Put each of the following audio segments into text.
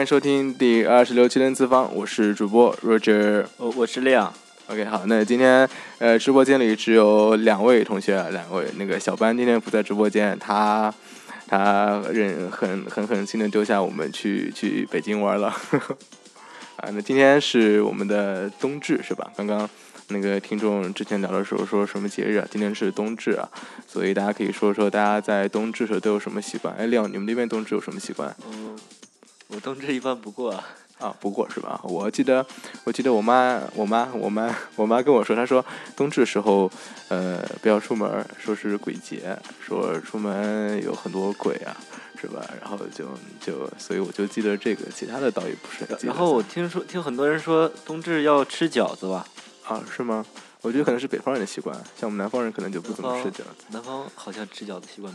欢迎收听第二十六期的 N 次方，我是主播 Roger，我我是亮。OK，好，那今天呃直播间里只有两位同学，两位那个小班今天不在直播间，他他忍很很狠心的丢下我们去去北京玩了。啊，那今天是我们的冬至是吧？刚刚那个听众之前聊的时候说什么节日啊？今天是冬至啊，所以大家可以说说大家在冬至时候都有什么习惯？哎，亮，你们那边冬至有什么习惯？嗯。我冬至一般不过啊，不过是吧？我记得，我记得我妈，我妈，我妈，我妈跟我说，她说冬至的时候，呃，不要出门，说是鬼节，说出门有很多鬼啊，是吧？然后就就，所以我就记得这个，其他的倒也不是。然后我听说，听很多人说冬至要吃饺子吧？啊，是吗？我觉得可能是北方人的习惯，像我们南方人可能就不怎么吃饺子。南方好像吃饺子习惯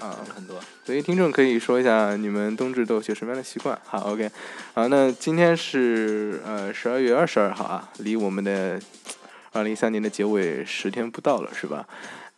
啊很多，所以听众可以说一下你们冬至都有些什么样的习惯。好，OK，好，那今天是呃十二月二十二号啊，离我们的二零一三年的结尾十天不到了，是吧？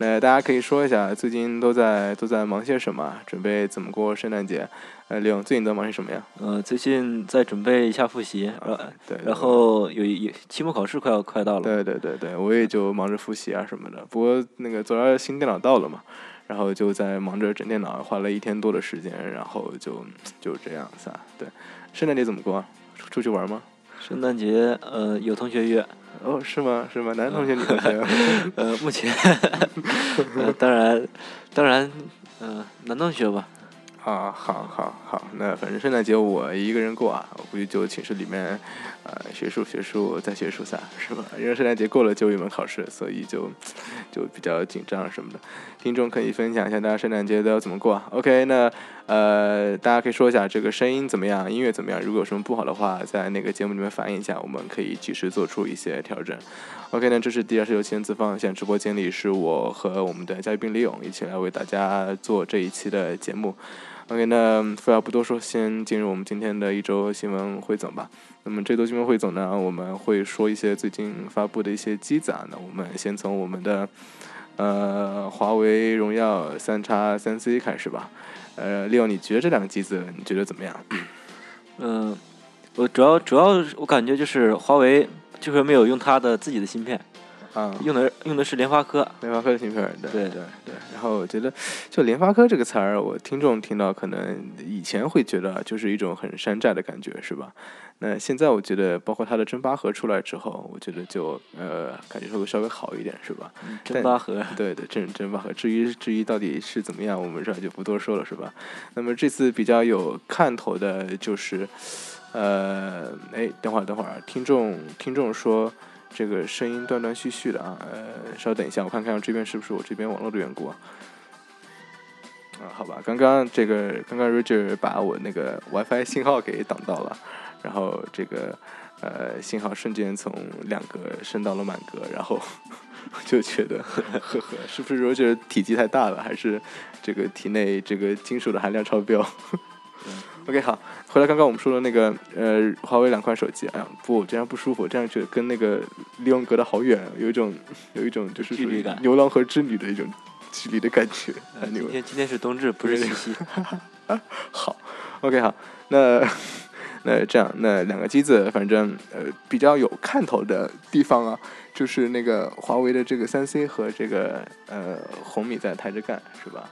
那大家可以说一下最近都在都在忙些什么，准备怎么过圣诞节？呃，李勇最近在忙些什么呀？呃，最近在准备一下复习，呃对，然后有有期末考试快要快到了。对对对对，我也就忙着复习啊什么的。不过那个昨儿新电脑到了嘛，然后就在忙着整电脑，花了一天多的时间，然后就就这样子啊。对，圣诞节怎么过？出去玩吗？圣诞节呃有同学约。哦，是吗？是吗？男同学、女同学？呃，目前，当然，当然，嗯，男同学吧。啊，好好好，那反正圣诞节我一个人过啊，我估计就寝室里面，呃，学术学术再学术噻，是吧？因为圣诞节过了就有一门考试，所以就就比较紧张什么的。听众可以分享一下大家圣诞节都要怎么过啊？OK，那呃，大家可以说一下这个声音怎么样，音乐怎么样？如果有什么不好的话，在那个节目里面反映一下，我们可以及时做出一些调整。OK，那这是第二十六期自放，现在直播间里是我和我们的嘉宾李勇一起来为大家做这一期的节目。OK，那废话不多说，先进入我们今天的一周新闻汇总吧。那么这周新闻汇总呢，我们会说一些最近发布的一些机子啊。那我们先从我们的呃华为荣耀三叉三 C 开始吧。呃，Leo，你觉得这两个机子你觉得怎么样？嗯，我主要主要我感觉就是华为就是没有用它的自己的芯片。啊，用的用的是联发科，联发科的芯片，对对对对。然后我觉得，就联发科这个词儿，我听众听到可能以前会觉得就是一种很山寨的感觉，是吧？那现在我觉得，包括它的真八核出来之后，我觉得就呃，感觉会稍微好一点，是吧？真八核，对对，真真八核。至于至于到底是怎么样，我们这儿就不多说了，是吧？那么这次比较有看头的就是，呃，哎，等会儿等会儿，听众听众说。这个声音断断续续的啊，呃，稍等一下，我看看这边是不是我这边网络的缘故啊？啊，好吧，刚刚这个刚刚 Roger 把我那个 WiFi 信号给挡到了，然后这个呃信号瞬间从两格升到了满格，然后 就觉得呵呵，是不是 Roger 体积太大了，还是这个体内这个金属的含量超标 ？OK，好，回来刚刚我们说的那个呃，华为两款手机，哎呀，不，这样不舒服，这样觉得跟那个利用隔得好远，有一种 有一种就是距离感，牛郎和织女的一种距离的感觉。今天今天是冬至，不是 七夕。好，OK，好，那 那这样，那两个机子，反正呃比较有看头的地方啊，就是那个华为的这个三 C 和这个呃红米在抬着干，是吧？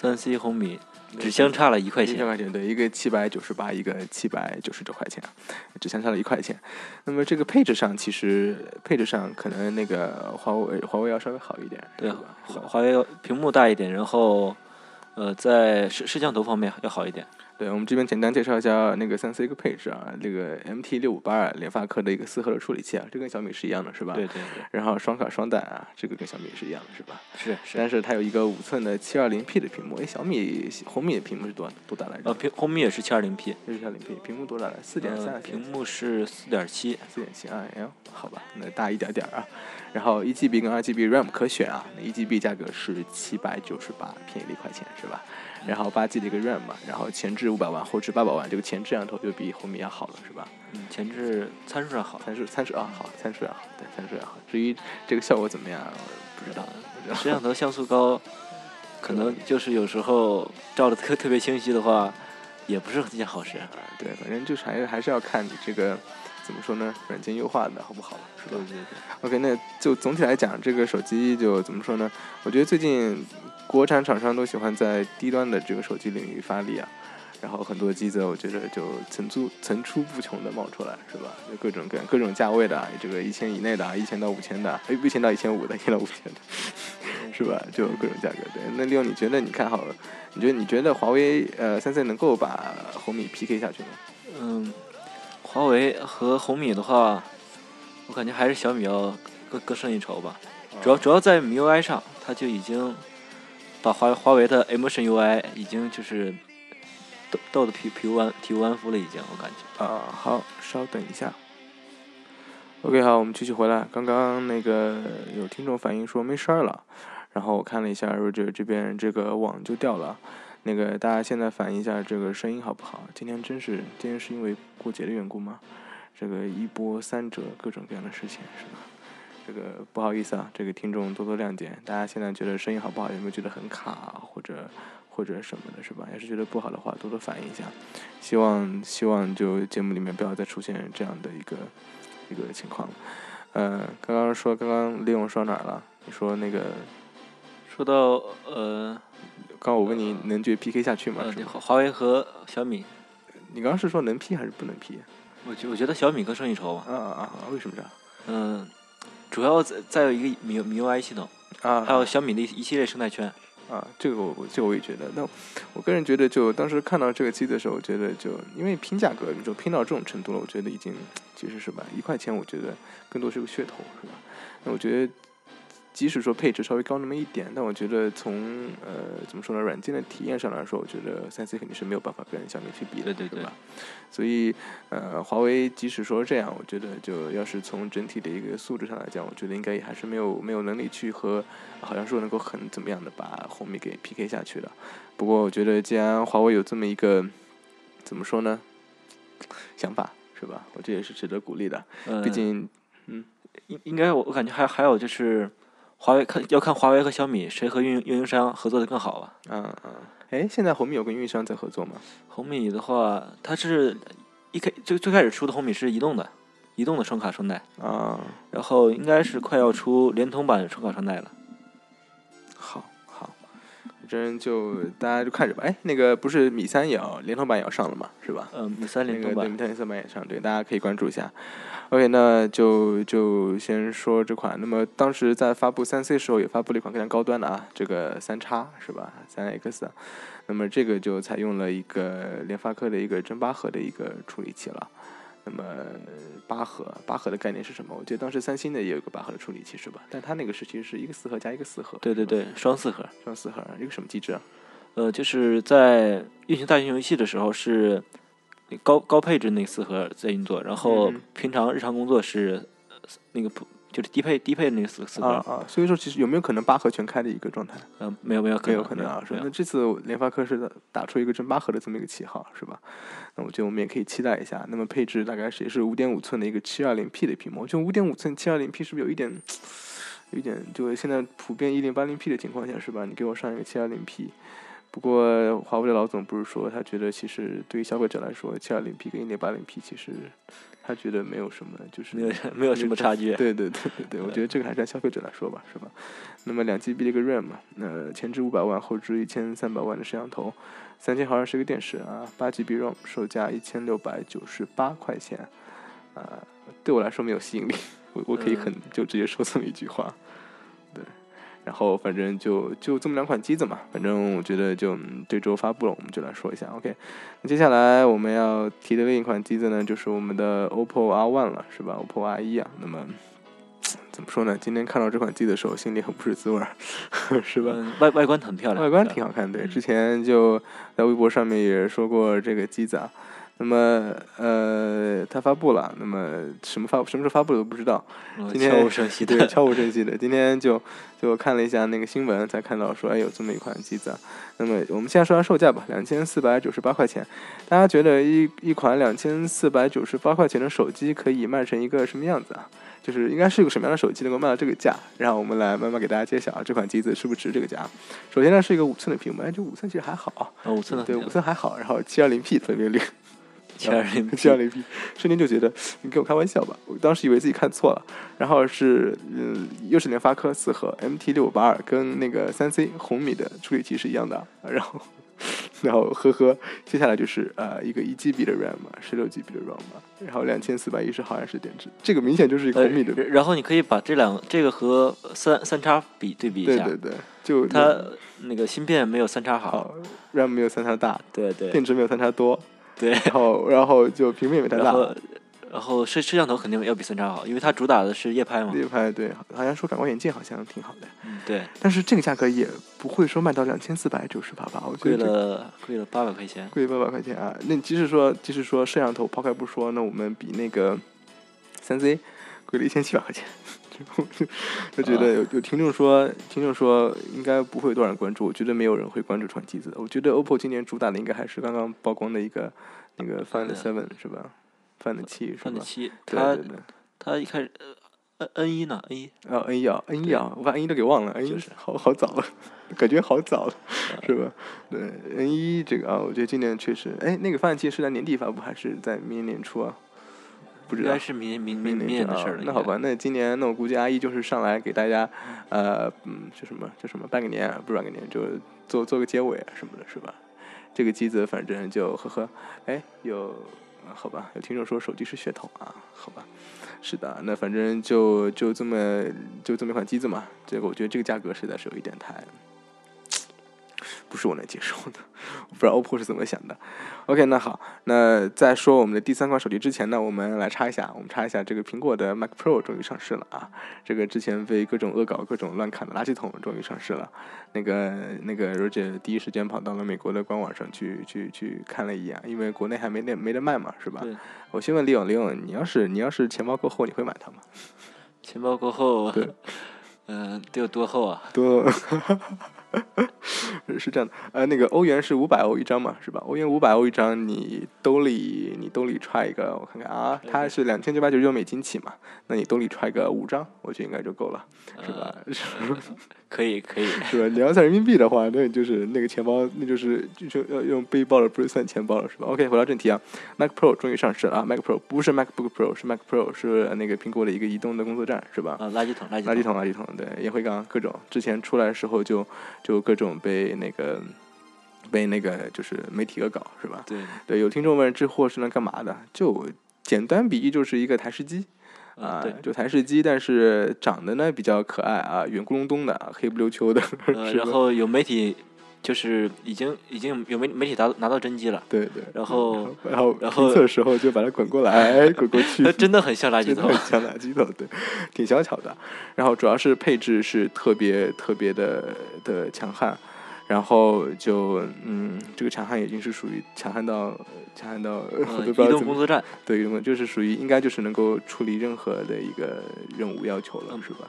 三 C 红米只相差了一块钱。一块钱，对，一个七百九十八，一个七百九十九块钱，只相差了一块钱。那么这个配置上，其实配置上可能那个华为华为要稍微好一点，对华为屏幕大一点，然后呃，在摄摄像头方面要好一点。对，我们这边简单介绍一下那个三 C 一个配置啊，这个 MT 六五八二联发科的一个四核的处理器啊，这跟小米是一样的，是吧？对。对对，然后双卡双待啊，这个跟小米是一样的，是吧？是是。但是它有一个五寸的七二零 P 的屏幕，哎，小米红米的屏幕是多多大来着？呃，屏红米也是七二零 P，这是七二零 P，屏幕多大来？四点三呃，，屏幕是四点七。四点七，哎呦，好吧，那大一点点儿啊。然后一 GB 跟二 GB RAM 可选啊，那一 GB 价格是七百九十八，便宜了一块钱，是吧？然后八 G 的一个 RAM 嘛，然后前置五百万，后置八百万，这个前置摄像头就比红米要好了，是吧？嗯，前置参数上好。参数参数啊好，参数要好，对，参数要好。至于这个效果怎么样，我不知道，不知道。摄像头像素高，可能就是有时候照的特特别清晰的话，也不是一件好事。啊，对，反正就是还是还是要看你这个怎么说呢，软件优化的好不好，是吧？对对对。OK，那就总体来讲，这个手机就怎么说呢？我觉得最近国产厂商都喜欢在低端的这个手机领域发力啊，然后很多机子我觉得就层出层出不穷的冒出来，是吧？就各种各各种价位的啊，这个一千以内的啊，一千到五千的一千到一千五的，一千到五千的，是吧？就各种价格。对，那六你觉得你看好，你觉得你觉得华为呃三 C 能够把红米 PK 下去吗？嗯，华为和红米的话，我感觉还是小米要更更胜一筹吧。主要主要在 MIUI 上，它就已经把华华为的 Emotion UI 已经就是逗逗的体体无完体无完肤了，已经我感觉。啊，好，稍等一下。OK，好，我们继续回来。刚刚那个有听众反映说没声儿了，然后我看了一下 Roger 这边这个网就掉了。那个大家现在反映一下这个声音好不好？今天真是今天是因为过节的缘故吗？这个一波三折，各种各样的事情是吧？这个不好意思啊，这个听众多多谅解。大家现在觉得声音好不好？有没有觉得很卡或者或者什么的，是吧？要是觉得不好的话，多多反映一下。希望希望就节目里面不要再出现这样的一个一个情况。呃，刚刚说刚刚利用说哪儿了？你说那个，说到呃刚刚我问你能觉 PK 下去吗？呃华华为和小米，你刚刚是说能 P 还是不能 P？我觉我觉得小米更胜一筹吧。啊啊啊！为什么这样？嗯，主要再再有一个 MIU MIUI 系统，啊，还有小米的一一系列生态圈。啊，这个我我这个我也觉得。那我个人觉得，就当时看到这个机子的时候，我觉得就因为拼价格，你说拼到这种程度了，我觉得已经其实是吧，一块钱，我觉得更多是个噱头，是吧？那我觉得，即使说配置稍微高那么一点，但我觉得从呃怎么说呢，软件的体验上来说，我觉得三 C 肯定是没有办法跟小米去比的，对对对吧？所以呃，华为即使说这样，我觉得就要是从整体的一个素质上来讲，我觉得应该也还是没有没有能力去和好像说能够很怎么样的把红米给 PK 下去的。不过我觉得既然华为有这么一个怎么说呢想法是吧？我这也是值得鼓励的。嗯，毕竟嗯应应该我我感觉还还有就是，华为看要看华为和小米谁和运营运营商合作的更好吧。嗯嗯，哎，现在红米有跟运营商在合作吗？红米的话，它是一开最最开始出的红米是移动的，移动的双卡双待，啊，然后应该是快要出联通版的双卡双待了。真就大家就看着吧。哎，那个不是米三也要联通版也要上了嘛，是吧？嗯，米三那联通版个对米，三三版也上，对，大家可以关注一下。OK，那就就先说这款。那么当时在发布三 C 时候，也发布了一款非常高端的啊，这个三叉是吧？三 X 啊。那么这个就采用了一个联发科的一个真八核的一个处理器了。那么八核，八核的概念是什么？我记得当时三星的也有一个八核的处理器是吧？但它那个是其实是一个四核加一个四核。对对对，双四核。双四核，一个什么机制啊？呃，就是在运行大型游戏的时候是高高配置那四核在运作，然后嗯平常日常工作是呃那个普就是低配低配的那个四四核。啊啊，所以说其实有没有可能八核全开的一个状态？嗯、没有没有没有可能啊，那这次联发科是打出一个真八核的这么一个旗号，是吧？那我觉得我们也可以期待一下。那么配置大概是也是五点五寸的一个七二零 P 的屏幕，就五点五寸七二零 P 是不是有一点，有一点就是现在普遍一零八零 P 的情况下是吧？你给我上一个七二零 P，不过华为的老总不是说，他觉得其实对于消费者来说，七二零 P 跟一点八零 P 其实他觉得没有什么，就是没有没有什么差距。对对对对对，我觉得这个还是按消费者来说吧，是吧？那么两 GB 的一个 RAM 嘛，那前置五百万，后置一千三百万的摄像头，三千毫安时个电池啊，八 GB ROM，售价一千六百九十八块钱，啊，对我来说没有吸引力，我我可以很就直接说这么一句话，对。然后反正就就这么两款机子嘛，反正我觉得就这周发布了，我们就来说一下。OK，那接下来我们要提的另一款机子呢，就是我们的 OPPO R One 了，是吧？OPPO R 一啊，那么怎么说呢？今天看到这款机的时候，心里很不是滋味儿，是吧？外外观很漂亮，外观挺好看，对。之前就在微博上面也说过这个机子啊。那么，呃，它发布了，那么什么发什么时候发布的都不知道。今天悄无声息的，对，悄无声息的。今天就就看了一下那个新闻，才看到说，哎，有这么一款机子。那么我们现在说下售价吧，两千四百九十八块钱。大家觉得一一款两千四百九十八块钱的手机可以卖成一个什么样子啊？就是应该是一个什么样的手机能够卖到这个价？然后我们来慢慢给大家揭晓啊，这款机子是不是值这个价？首先呢，是一个五寸的屏幕，哎，这五寸其实还好啊。五寸的，对，五寸还好。然后七二零 P 分辨率。七二零七二零 P，瞬间就觉得你跟我开玩笑吧？我当时以为自己看错了，然后是嗯，又是联发科四核 MT 六五八二，跟那个三 C 红米的处理器是一样的，然后 然后呵呵，接下来就是呃一个一 GB 的 RAM 嘛，十六 GB 的 RAM 嘛，然后两千四百一十毫安时电池，这个明显就是一个红米的。然后你可以把这两这个和三三叉比对比一下，对对对，就它那个芯片没有三叉好，RAM 没有三叉大，对对，电池没有三叉多。对，然后然后就屏幕也没 太大，然后摄摄像头肯定要比三叉好，因为它主打的是夜拍嘛。夜拍对，好像说感光元件好像挺好的。嗯，对。但是这个价格也不会说卖到两千四百九十八吧？我觉得贵了贵了八百块钱。贵八百块钱啊！那即使说即使说摄像头抛开不说，那我们比那个三 C 贵了一千七百块钱。就觉得有有听众说，听众说应该不会有多少人关注，我觉得没有人会关注这款机子。我觉得 OPPO 今年主打的应该还是刚刚曝光的一个那个 Find Seven 是吧？Find 七是吧？Find 七，它它一开始 N N 一呢？N 一啊 N 一啊 N 一啊，我把 N 一都给忘了，N 一好好早了，感觉好早了，是吧？对 N 一这个啊，我觉得今年确实，哎，那个 Find 七是在年底发布还是在明年年初啊？不知道应该是明明明年的事儿了。那好吧，那今年那我估计阿姨就是上来给大家，呃，嗯，叫什么叫什么拜个年，不是拜个年，就做做个结尾什么的，是吧？这个机子反正就呵呵，哎，有好吧？有听众说手机是血统啊，好吧？是的，那反正就就这么就这么一款机子嘛。这个我觉得这个价格实在是有一点太。不是我能接受的，我不知道 OPPO 是怎么想的。OK，那好，那在说我们的第三款手机之前呢，我们来插一下，我们插一下这个苹果的 Mac Pro 终于上市了啊！这个之前被各种恶搞、各种乱砍的垃圾桶终于上市了。那个那个 Roger 第一时间跑到了美国的官网上去去去看了一眼，因为国内还没得没得卖嘛，是吧？我先问李勇，李勇，你要是你要是钱包够厚，你会买它吗？钱包够厚，对，嗯，得有多厚啊？多。是这样的，呃，那个欧元是五百欧一张嘛，是吧？欧元五百欧一张，你兜里你兜里揣一个，我看看啊，它是两千九百九十九美金起嘛，那你兜里揣个五张，我觉得应该就够了，是吧？可以可以，是吧？你要算人民币的话，那就是那个钱包，那就是就要用背包了，不是算钱包了，是吧？OK，回到正题啊，Mac Pro 终于上市了啊，Mac Pro 不是 MacBook Pro，是 Mac Pro，是那个苹果的一个移动的工作站，是吧？啊，垃圾桶，垃圾桶，垃圾桶，垃圾桶，对，烟灰缸，各种，之前出来的时候就就各种被那个被那个就是媒体恶搞，是吧？对，对，有听众问这货是能干嘛的？就简单比喻就是一个台式机。啊，就台式机，但是长得呢比较可爱啊，圆咕隆咚的，黑不溜秋的。然后有媒体，就是已经已经有媒媒体拿拿到真机了。对对。然后然后然后测时候就把它滚过来，滚过去。真的很像垃圾桶，像垃圾桶，对，挺小巧的。然后主要是配置是特别特别的的强悍。然后就嗯，这个强悍已经是属于强悍到强悍到 移动工作站，对，就是属于应该就是能够处理任何的一个任务要求了，是吧？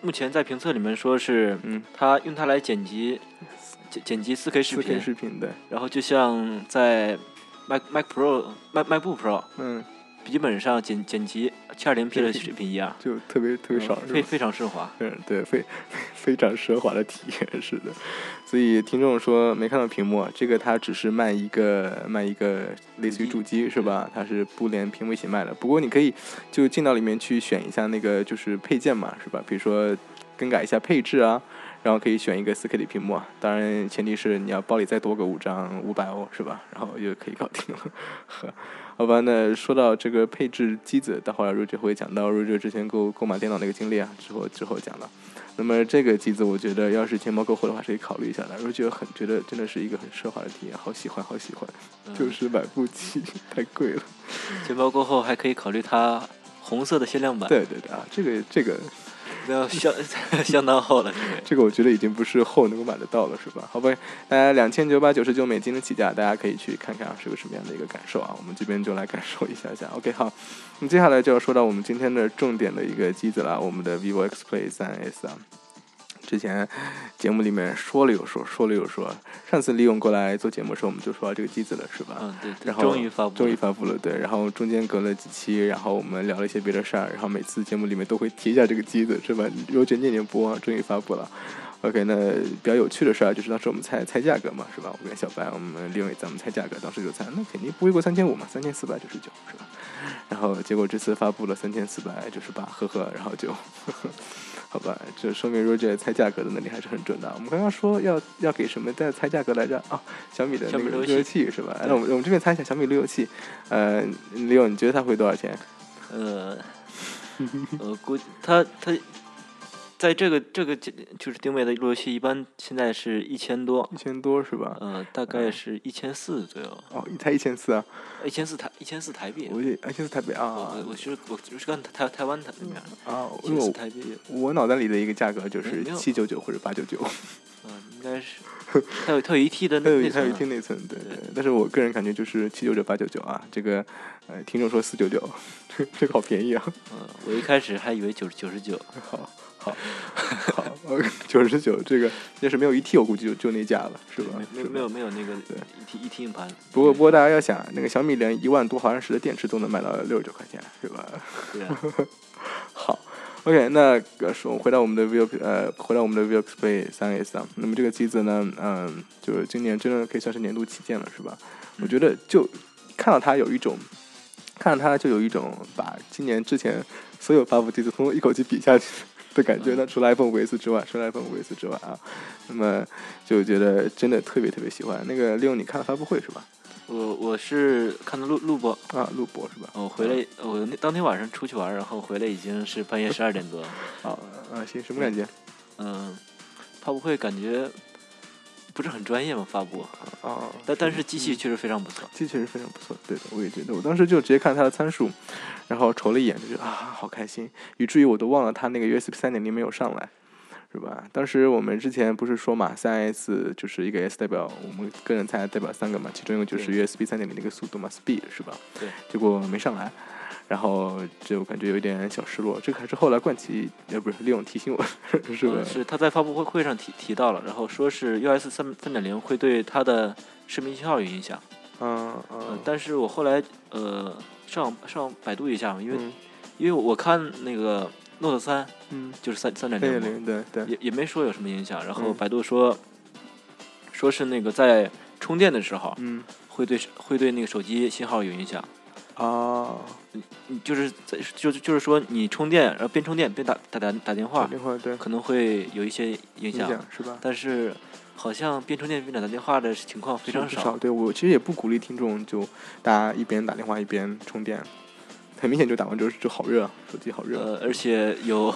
目前在评测里面说是，嗯，它用它来剪辑剪剪辑四 K 视频，视频对。然后就像在 Mac Mac Pro Mac MacBook Pro，嗯，笔记本上剪剪辑七二零 P 的水平一样，就特别特别爽，是吧？非非常奢华。嗯，对，非 非常奢华的体验，是的。所以听众说没看到屏幕，这个它只是卖一个卖一个类似于主机是吧？它是不连屏幕一起卖的。不过你可以就进到里面去选一下那个就是配件嘛，是吧？比如说更改一下配置啊，然后可以选一个 4K 的屏幕啊。当然前提是你要包里再多个五张五百欧是吧？然后就可以搞定了。呵好吧，那说到这个配置机子，待会儿瑞姐会讲到瑞姐之前购购买电脑那个经历啊，之后之后讲了。那么这个机子，我觉得要是钱包够厚的话，是可以考虑一下的。瑞姐很觉得真的是一个很奢华的体验，好喜欢，好喜欢，就是买不起，太贵了。钱包过后还可以考虑它红色的限量版，对对对啊，这个这个那相 相当厚了，这个。我觉得已经不是厚能够买得到了，是吧？好吧，大家两千九百九十九美金的起价，大家可以去看看啊，是个什么样的一个感受啊？我们这边就来感受一下下。OK，好，那么接下来就要说到我们今天的重点的一个机子了，我们的 vivo X Play 三 S 啊。之前节目里面说了又说，说了又说。上次李勇过来做节目的时候，我们就说到这个机子了，是吧？嗯，对。然后终于发布了，终于发布了，对。然后中间隔了几期，然后我们聊了一些别的事儿，然后每次节目里面都会提一下这个机子，是吧？有卷念念不忘，终于发布了。OK，那比较有趣的事儿就是当时我们猜猜价格嘛，是吧？我跟小白，我们利用咱们猜价格，当时就猜，那肯定不会过三千五嘛，三千四百九十九，是吧？然后结果这次发布了三千四百九十八，呵呵，然后就，呵呵，好吧，这说明 Roger 猜价格的能力还是很准的。我们刚刚说要要给什么在猜价格来着？啊，小米的那个路由器是吧？那我们我们这边猜一下小米路由器，呃，李勇，你觉得它会多少钱？呃，呃，估计它它在这个这个就是定位的路由器，一般现在是一千多一，千多是吧？呃，大概是一千四左右，哦，一台一千四啊，一千四台一千四台币。我也一千四台币啊我我是我就是看台台湾台那边的，啊，一千四台币，我脑袋里的一个价格就是七九九或者八九九，嗯，应该是 它有它有一 T 的它有它有一 T 内存对对对。但是我个人感觉就是七九九八九九啊，这个呃，听众说四九九，这这个好便宜啊，嗯，我一开始还以为九 九十九，好好好，九十九这个要是没有一 T，我估计就就那价了，是吧？没没没有没有那个对一 T 一 T 硬盘，不过不过大家要想，那个小米连一万多毫安时的电池都能卖到六十九块钱，是吧？对啊，好，OK，那个说回到我们的 vivo 呃，回到我们的 vivo Play 三 S 啊，那么这个机子呢，嗯，就是今年真的可以算是年度旗舰了，是吧？我觉得就看到它有一种，看到它就有一种把今年之前所有发布机子通通一口气比下去的感觉。那除了 iPhone 五 S 之外，除了 iPhone 五 S 之外啊，那么就觉得真的特别特别喜欢。那个利用你看了发布会是吧？我我是看的录录播，啊，录播是吧？我回来我那当天晚上出去玩，然后回来已经是半夜十二点多，啊 啊，行，什么感觉？嗯，发布会感觉不是很专业嘛，发布，啊，但但是机器确实非常不错，机器确实非常不错，对的，我也觉得。我当时就直接看它的参数，然后瞅了一眼，就觉得啊，好开心，以至于我都忘了它那个 USB 三点零没有上来，是吧？当时我们之前不是说嘛，三 S 就是一个 S 代表我们个人才代表三个嘛，其中一个就是 USB 三点零的一个速度嘛，speed 是吧？对。结果没上来，然后就感觉有一点小失落。这个还是后来冠奇呃不是利用提醒我，是吧呃？是他在发布会会上提提到了，然后说是 US 三三点零会对它的视频信号有影响，嗯呃嗯，，但是我后来呃上上百度一下嘛，因为、嗯因为我看那个 Note 三嗯，就是三三点零，零对对，也也没说有什么影响，然后嗯。百度说、说是那个在充电的时候嗯。会对会对那个手机信号有影响，啊，你就是在就是就是说你充电，然后边充电边打打打打电打话，电话对，可能会有一些影影响，是吧？但是好像边充电边打电话的情况非常少。对我其实也不鼓励听众就大家一边打电话一边充电，很明显就打完之后就好热，手机好热。呃，而且有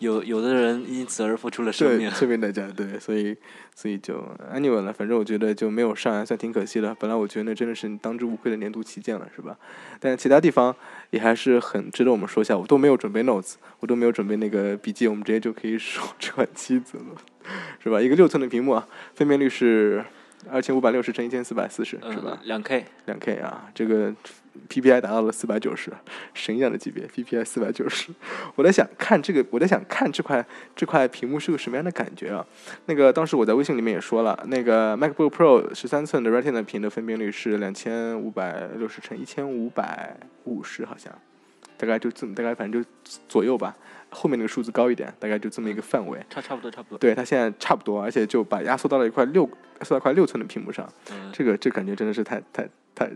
有有的人因此而付出了生对，命。这边代价对，所以所以就 anyway 了，反正我觉得就没有上还算挺可惜的。本来我觉得那真的是当之无愧的年度旗舰了，是吧？但其他地方也还是很值得我们说一下。我都没有准备 notes，我都没有准备那个笔记，我们直接就可以说 这款机子了，是吧？一个六寸的屏幕啊，分辨率是二千五百六十乘一千四百四十，是吧嗯？，两 K，两 K 啊，这个 PPI 达到了四百九十，神一样的级别，PPI 四百九十。我在想看这个，我在想看这块这块屏幕是个什么样的感觉啊？那个当时我在微信里面也说了，那个 MacBook Pro 十三寸的 Retina 屏的分辨率是两千五百六十乘一千五百五十，好像大概就这么大概反正就左右吧。后面那个数字高一点，大概就这么一个范围。差差不多差不多。对，它现在差不多，而且就把压缩到了一块六，压缩到块六寸的屏幕上。嗯，这个这感觉真的是太太太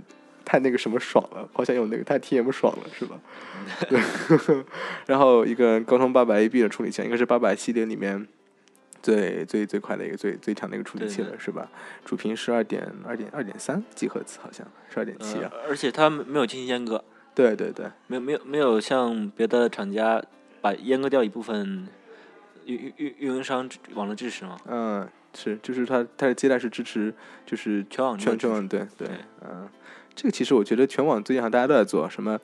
太那个什么爽了，好想有那个太 T M 爽了，是吧？对。然后一个高通八百 A B 的处理器，应该是八百系列里面最最最快的一个最最强的一个处理器了，是吧？主频是二点二点二点三 G 赫兹，好像是二点七啊。而且它没有进行阉割。对对对。没有没有没有像别的厂家。把阉割掉一部分运运运运营商网络支持吗？嗯，是，就是它它的接待是支持，就是全网全全网对对，嗯，这个其实我觉得全网最近好像大家都在做什么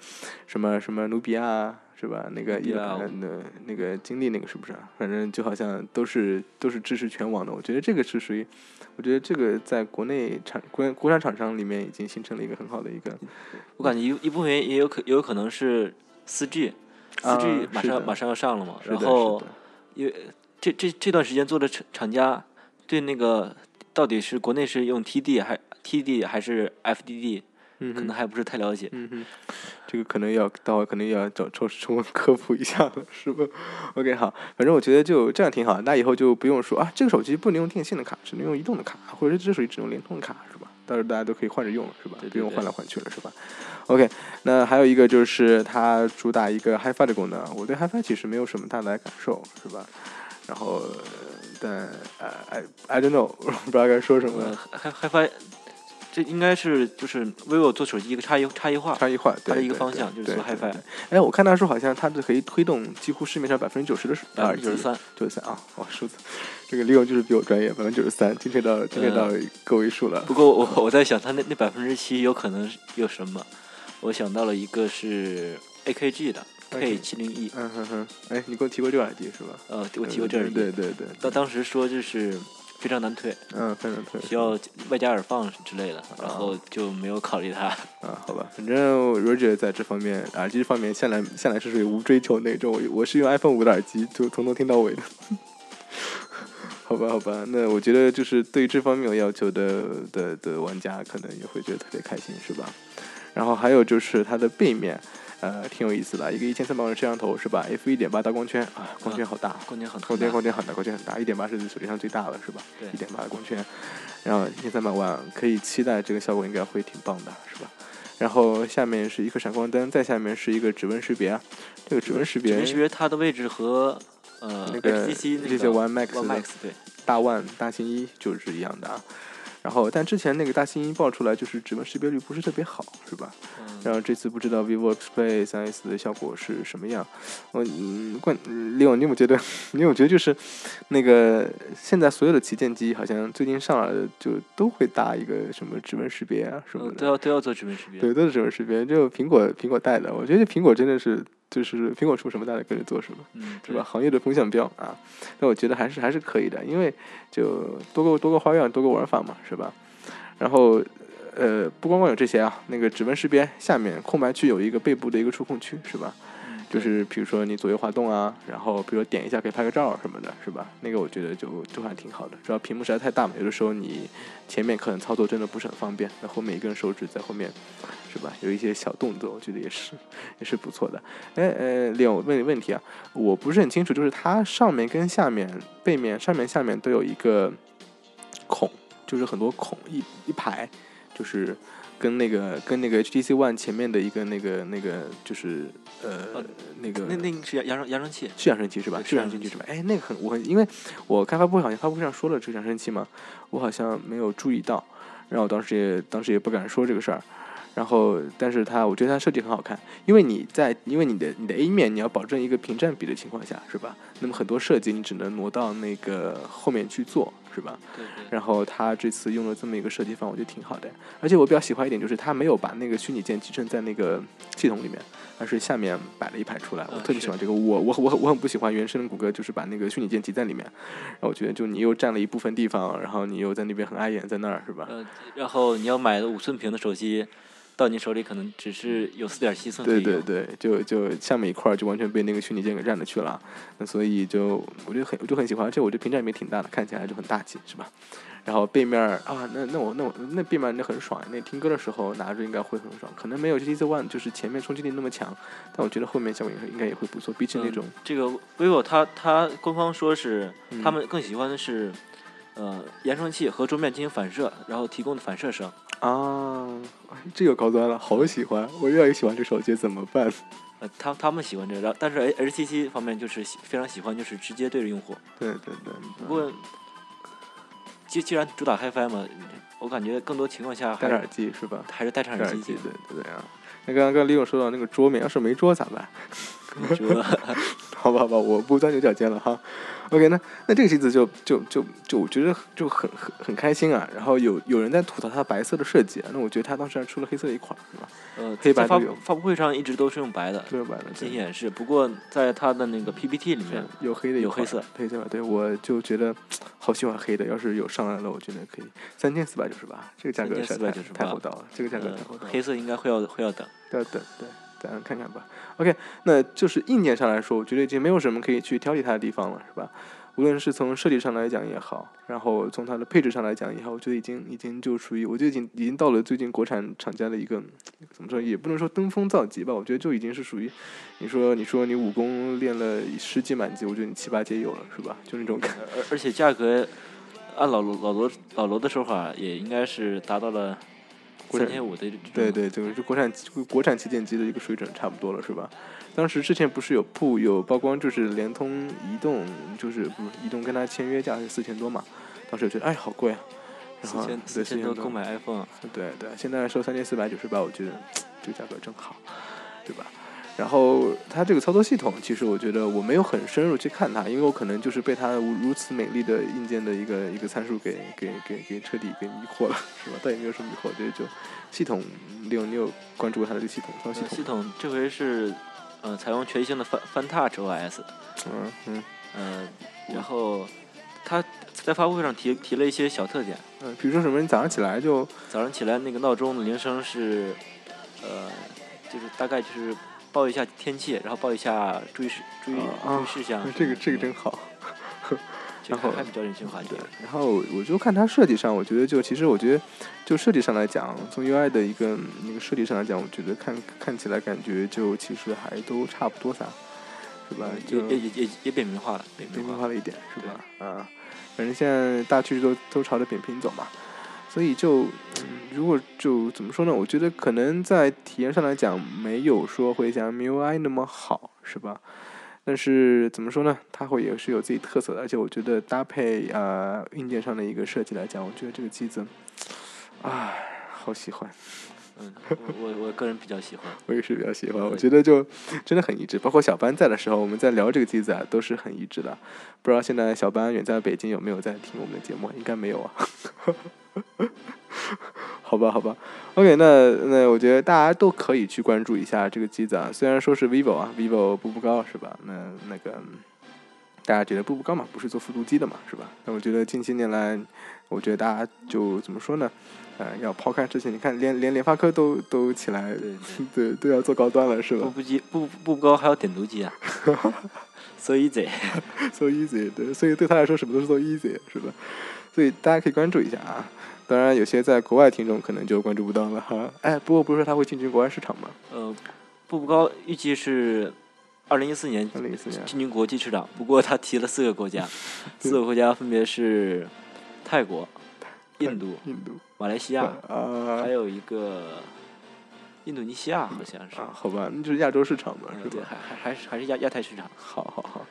什么什么努比亚是吧？那个伊朗那那个经历那个是不是？反正就好像都是都是支持全网的。我觉得这个是属于，我觉得这个在国内厂国国产厂商里面已经形成了一个很好的一个。我感觉一一部分也有可也有可能是四 G。四 G 马上马上要上了嘛，然后因为这这这段时间做的厂厂家对那个到底是国内是用 TD 还 TD 还是 FDD，可能还不是太了解。嗯哼，这个可能要待会可能要找抽抽科普一下了，是吧？OK，好，反正我觉得就这样挺好，那以后就不用说啊，这个手机不能用电信的卡，只能用移动的卡，或者是这手机只能联通的卡，是吧？到时候大家都可以换着用了，是吧？不用换来换去了，是吧？OK，那还有一个就是它主打一个 HiFi 的功能，我对 HiFi 其实没有什么大的感受，是吧？然后，但 I don't know，不知道该说什么。HiFi，这应该是就是 vivo 做手机一个差异差异化，差异化，它的一个方向就是做 HiFi。哎，我看他说好像它是可以推动几乎市面上百分之九十的耳机，九十三，九十三啊，哇，数字，这个利用就是比我专业，百分之九十三，精确到精确到个位数了。不过我我在想，他那那百分之七有可能有什么？我想到了一个是 AKG 的 K 七零 E，嗯哼哼，哎，你给我提过这个耳机是吧？呃，我提过这耳机，对对对。当当时说就是非常难推，嗯，非常难推，需要外加耳放之类的，然后就没有考虑它。啊，好吧，反正 Roger 在这方面耳机方面向来向来是属于无追求那种，我是用 iPhone 五的耳机，就从头听到尾的。好吧，好吧，那我觉得就是对于这方面有要求的的的玩家，可能也会觉得特别开心，是吧？然后还有就是它的背面，呃，挺有意思的，一个一千三百万摄像头是吧？f 一点八大光圈啊，光圈好大，光圈很光圈光圈很大，光圈很大，一点八是手机上最大的是吧？对，一点八的光圈，然后一千三百万，可以期待这个效果应该会挺棒的，是吧？然后下面是一颗闪光灯，再下面是一个指纹识别，这个指纹识别，指纹识别它的位置和呃那个 HTC 那些 One Max 对大 One 大新一就是一样的啊。然后，但之前那个大新一爆出来就是指纹识别率不是特别好，是吧？然后这次不知道 vivo X Play 三 S 的效果是什么样。我嗯，关李勇，你有没有觉得？你有觉得就是那个现在所有的旗舰机好像最近上来的就都会搭一个什么指纹识别啊什么的？都要都要做指纹识别。对，都是指纹识别。就苹果苹果带的，我觉得苹果真的是。就是苹果出什么，大家跟着做什么，是吧？行业的风向标啊，但我觉得还是还是可以的，因为就多个多个花样，多个玩法嘛，是吧？然后呃，不光光有这些啊，那个指纹识别下面空白区有一个背部的一个触控区，是吧？就是比如说你左右滑动啊，然后比如说点一下可以拍个照什么的，是吧？那个我觉得就就还挺好的，主要屏幕实在太大嘛，有的时候你前面可能操作真的不是很方便，那后面一根手指在后面，是吧？有一些小动作，我觉得也是也是不错的。哎呃，另外我问你问题啊，我不是很清楚，就是它上面跟下面背面上面下面都有一个孔，就是很多孔一一排，就是。跟那个跟那个 HTC One 前面的一个那个那个就是呃那个那那是扬扬扬声器是扬声器是吧？是扬声器是吧？哎，那个很我很因为我开发布会好像发布会上说了这个扬声器嘛，我好像没有注意到，然后当时也当时也不敢说这个事儿。然后，但是它，我觉得它设计很好看，因为你在，因为你的你的 A 面你要保证一个屏占比的情况下，是吧？那么很多设计你只能挪到那个后面去做，是吧？对对。然后他这次用了这么一个设计方，我觉得挺好的。而且我比较喜欢一点就是他没有把那个虚拟键集成在那个系统里面，而是下面摆了一排出来。我特别喜欢这个。我我我我很不喜欢原生的谷歌，就是把那个虚拟键集在里面。然后我觉得就你又占了一部分地方，然后你又在那边很碍眼，在那儿是吧？嗯。然后你要买五寸屏的手机。到你手里可能只是有四点七寸。对对对，就就下面一块儿就完全被那个虚拟键给占了去了，那所以就我就很我就很喜欢，而且我觉得屏占比挺大的，看起来就很大气，是吧？然后背面儿啊，那那我那我那背面那很爽，那听歌的时候拿着应该会很爽，可能没有 GTC One 就是前面冲击力那么强，但我觉得后面效果应该应该也会不错，毕竟那种嗯、这个 vivo 它它官方说是嗯他们更喜欢的是，呃，扬声器和桌面进行反射，然后提供的反射声。啊，这个高端了，好喜欢，我越来越喜欢这手机，怎么办？呃，他他们喜欢这个，但是 H HTC 方面就是非常喜欢，就是直接对着用户。对对对，不过，既既然主打 HiFi 嘛，我感觉更多情况下还戴着耳机是吧？还是戴上耳机戴耳机，对对对啊。那刚刚刚李勇说到那个桌面，要是没桌咋办？好吧好吧，我不钻牛角尖了哈。OK，那那这个机子就就就就我觉得就很很很开心啊。然后有有人在吐槽它白色的设计，那我觉得它当时还出了黑色的一款，是吧？呃，黑白发发布会上一直都是用白的没有白的，对进行演示，不过在它的那个 PPT 里面，有黑的有黑色，黑色吧？对，我就觉得好喜欢黑的，要是有上来了，我觉得可以。三千四百九十八，这个价格实在太太厚道了，这个价格呃太厚道了。黑色应该会要会要等。要等对，咱看看吧。OK，那就是硬件上来说，我觉得已经没有什么可以去挑剔它的地方了，是吧？无论是从设计上来讲也好，然后从它的配置上来讲也好，我觉得已经已经就属于，我觉得已经已经到了最近国产厂家的一个怎么说，也不能说登峰造极吧，我觉得就已经是属于，你说你说你武功练了十级满级，我觉得你七八阶有了，是吧？就那种感。而而且价格，按老罗老罗老罗的说法，也应该是达到了三千五的。对对，就是国产国产旗舰机的一个水准差不多了，是吧？当时之前不是有铺有曝光，就是联通、移动，就是不是移动跟他签约价是四千多嘛？当时我觉得哎好贵啊，然后四千对四千多多购买 iPhone，对对，现在收三千四百九十八，我觉得这个价格正好，对吧？然后它这个操作系统，其实我觉得我没有很深入去看它，因为我可能就是被它如如此美丽的硬件的一个一个参数给给给给彻底给迷惑了，是吧？但也没有什么迷惑，我觉得就系统，你有你有关注过它的这个系统操作系统？呃系统这回是呃采用全新的翻翻 Touch OS，嗯嗯呃，然后它在发布会上提提了一些小特点，嗯，比如说什么，你早上起来就早上起来那个闹钟的铃声是呃，就是大概就是报一下天气，然后报一下注意事注意啊注意事项。这个这个真好。这个然后还还比较人性化一点。然后我就看它设计上，我觉得就其实我觉得就设计上来讲，从 UI 的一个一个设计上来讲，我觉得看看起来感觉就其实还都差不多噻，是吧？也就也也也也扁平化了，扁扁平化。平化了一点，是吧？啊，反正现在大趋势都都朝着扁平走嘛，所以就，如果就怎么说呢？我觉得可能在体验上来讲，没有说会像 MIUI 那么好，是吧？但是怎么说呢？它会也是有自己特色的，而且我觉得搭配啊硬件上的一个设计来讲，我觉得这个机子，啊，好喜欢。嗯，我我我个人比较喜欢。我也是比较喜欢，我觉得就真的很一致。包括小班在的时候，我们在聊这个机子啊，都是很一致的。不知道现在小班远在北京有没有在听我们的节目？应该没有啊。好吧，好吧。OK，那那我觉得大家都可以去关注一下这个机子啊。虽然说是 vivo 啊，vivo 步步高是吧？那那个嗯大家觉得步步高嘛，不是做复读机的嘛，是吧？那我觉得近些年来，我觉得大家就怎么说呢？呃，要抛开之前，你看连连联发科都都起来，对 都要做高端了，是吧步步机步步步高还要点读机啊，so easy。？So easy，对，所以对他来说什么都是 so easy，是吧？所以大家可以关注一下啊。当然，有些在国外听众可能就关注不到了哈。哎，不过不是说他会进军国外市场吗？呃，步步高预计是二零一四年二零一四年，进军国际市场，不过他提了四个国家，四个国家分别是泰国、印度、印度马来西亚，啊还有一个印度尼西亚，好像是。啊，好吧，那就是亚洲市场嘛，是吧？还还还是还是亚亚太市场。好好好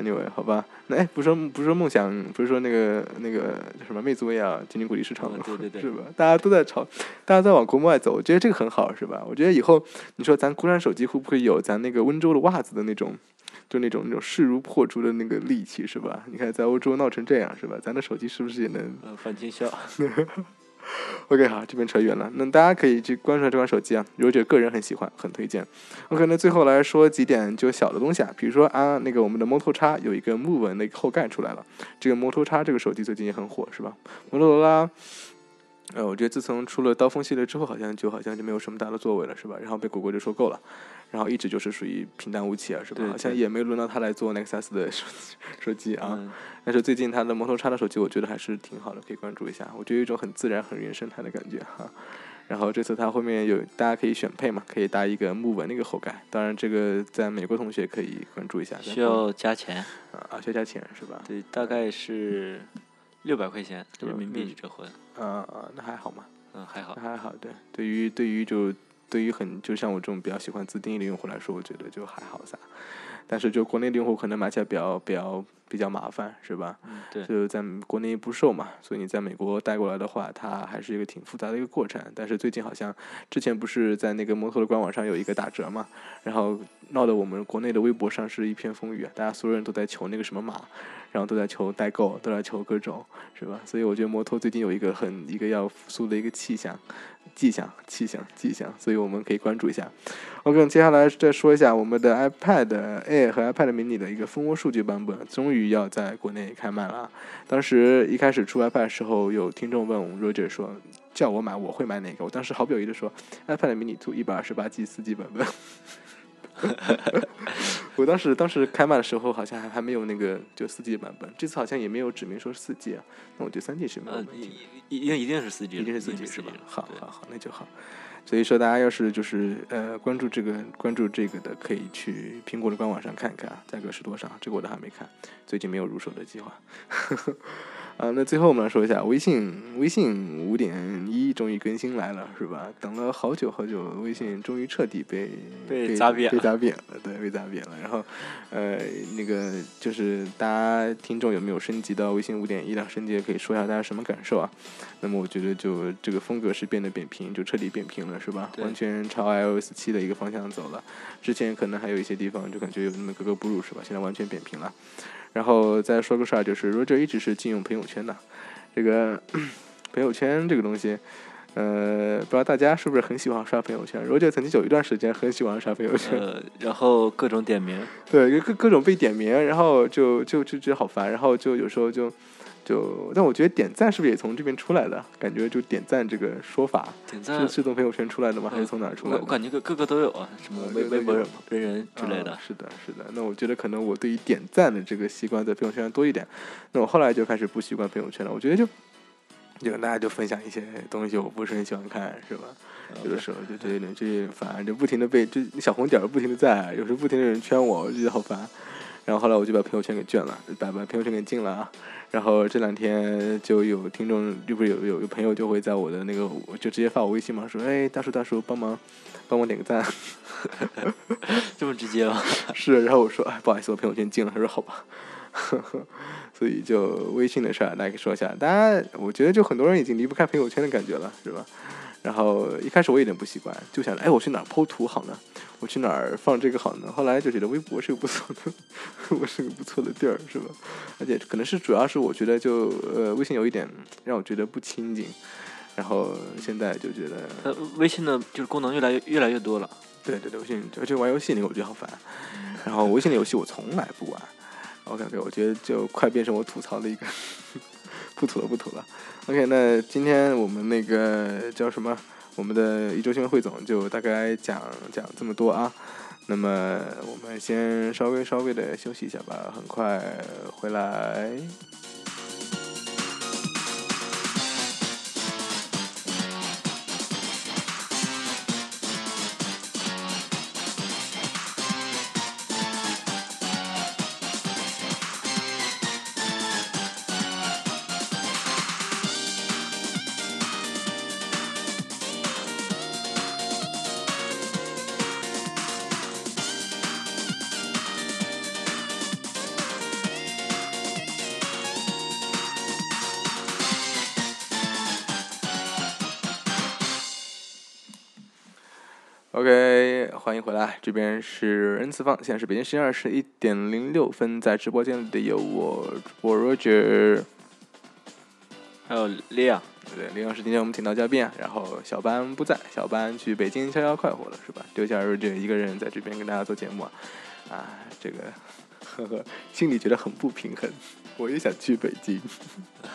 ，anyway，好吧，那哎，不是说不是说梦想，不是说那个那个叫什么魅族也要进军国际市场吗？嗯对对对 是吧？大家都在炒，大家在往国外走，我觉得这个很好，是吧？我觉得以后你说咱国产手机会不会有咱那个温州的袜子的那种，就那种那种势如破竹的那个力气，是吧？你看在欧洲闹成这样，是吧？咱的手机是不是也能呃，反倾销。OK，好，这边扯远了。那大家可以去关注这款手机啊，如果觉得个人很喜欢，很推荐。OK，那最后来说几点就小的东西啊，比如说啊，那个我们的 Moto X 有一个木纹的一个后盖出来了。这个 Moto X 这个手机最近也很火，是吧？摩托罗拉呃，我觉得自从出了刀锋系列之后，好像就好像就没有什么大的作为了，是吧？然后被果果就收购了，然后一直就是属于平淡无奇啊，是吧？好像也没轮到他来做 Nexus 的手 手机啊。嗯但是最近他的摩托叉的手机，我觉得还是挺好的，可以关注一下。我觉得有一种很自然、很原生态的感觉哈。然后这次它后面有大家可以选配嘛，可以搭一个木纹那个后盖。当然，这个在美国同学可以关注一下。需要加钱，啊啊，需要加钱是吧？对，大概是六百块钱人民币嗯折合，啊啊，那还好嘛，嗯，还好那。还好。对，对于对于就对于很就像我这种比较喜欢自定义的用户来说，我觉得就还好噻。但是就国内的用户可能买起来比较比较比较麻烦，是吧？嗯，对，就在国内不售嘛，所以你在美国带过来的话，它还是一个挺复杂的一个过程。但是最近好像之前不是在那个摩托的官网上有一个打折嘛，然后闹得我们国内的微博上是一片风雨啊，大家所有人都在求那个什么码，然后都在求代购，都在求各种，是吧？所以我觉得摩托最近有一个很一个要复苏的一个气象。迹象，气象，迹象，所以我们可以关注一下。OK，接下来再说一下我们的 iPad Air 和 iPad mini 的一个蜂窝数据版本，终于要在国内开卖了。当时一开始出 iPad 的时候，有听众问我 Roger 说，叫我买，我会买哪个？我当时毫不犹豫的说，iPad mini two 一百二十八 G 四 G 版本。我当时当时开卖的时候好像还还没有那个就四 G 版本，这次好像也没有指明说是四 G 啊，那我觉得三 G 是没有呃问，题的。一一定一定是四 G，一定是四 G 是吧？好好好，那就好。所以说，大家要是就是呃关注这个关注这个的，可以去苹果的官网上看一看啊，价格是多少？这个我都还没看，最近没有入手的计划。呵 呵啊，那最后我们来说一下微信，微信五点一终于更新来了，是吧？等了好久好久，微信终于彻底被被砸扁被了砸扁了，对，被砸扁了。然后，呃，那个就是大家听众有没有升级到微信五点一的？升级也可以说一下大家什么感受啊？那么我觉得就这个风格是变得扁平，就彻底扁平了，是吧？完全朝 iOS 七的一个方向走了。之前可能还有一些地方就感觉有那么格格不入，是吧？现在完全扁平了。然后再说个事儿，就是 Roger 一直是禁用朋友圈的，这个朋友圈这个东西。呃，不知道大家是不是很喜欢刷朋友圈？Roger 曾经有一段时间很喜欢刷朋友圈，呃，然后各种点名，对，各各种被点名，然后就就就觉得好烦，然后就有时候就就，但我觉得点赞是不是也从这边出来的？感觉就点赞这个说法点赞是，是从朋友圈出来的吗？还是呃从哪儿出来的？我我感觉各各个都有啊，什么呃微微博人人之类的啊。是的，是的。那我觉得可能我对于点赞的这个习惯在朋友圈上多一点。那我后来就开始不习惯朋友圈了。我觉得就就跟大家就分享一些东西，我不是很喜欢看，是吧？有的时候就觉得有点就有点烦，就不停的被就小红点不停的在，有时候不停的有人圈我，我觉得好烦。然后后来我就把朋友圈给圈了，把把朋友圈给禁了啊。然后这两天就有听众，就不是有有有朋友就会在我的那个，我就直接发我微信嘛，说，哎，大叔大叔，帮忙帮我点个赞。这么直接吗？是，然后我说，哎，不好意思，我朋友圈禁了。他说好吧。所以就微信的事儿，大家可以说一下。大家，我觉得就很多人已经离不开朋友圈的感觉了，是吧？然后一开始我有点不习惯，就想着，哎，我去哪儿 PO 图好呢？我去哪儿放这个好呢？后来就觉得微博是个不错的，我是个不错的地儿，是吧？而且可能是主要是我觉得就呃微信有一点让我觉得不亲近，然后现在就觉得呃，微信的就是功能越来越越来越多了。对对对，微信而且玩游戏那个我觉得好烦，然后微信的游戏我从来不玩。OK OK，我觉得就快变成我吐槽的一个，不吐了不吐了。OK，那今天我们那个叫什么？我们的一周新闻汇总就大概讲讲这么多啊。那么我们先稍微稍微的休息一下吧，很快回来。OK，欢迎回来，这边是 N 次方，现在是北京时间二十一点零六分，在直播间里的有我主播 Roger，还有利亚，对，林老师今天我们请到嘉宾啊，然后小班不在，小班去北京逍遥快活了，是吧？丢下 Roger 一个人在这边跟大家做节目啊。啊，这个呵呵，心里觉得很不平衡。我也想去北京。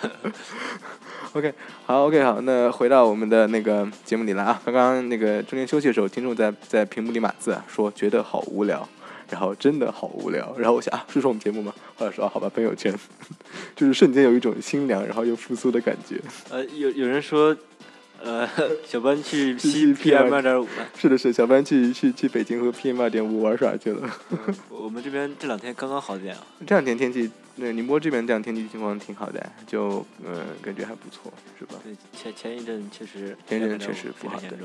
OK，好，OK，好，那回到我们的那个节目里来啊。刚刚那个中间休息的时候，听众在在屏幕里码字啊，说觉得好无聊，然后真的好无聊。然后我想啊，是说我们节目吗？后来说啊，好吧，朋友圈，就是瞬间有一种心凉，然后又复苏的感觉。呃，有有人说。呃，小班去吸 PM 二点五了。是的，是小班去去去北京和 PM 二点五玩耍去了。我们这边这两天刚刚好点啊。这两天天气，那宁波这边这两天天气情况挺好的，就嗯，感觉还不错，是吧？对，前前一阵确实，前一阵确实不好的。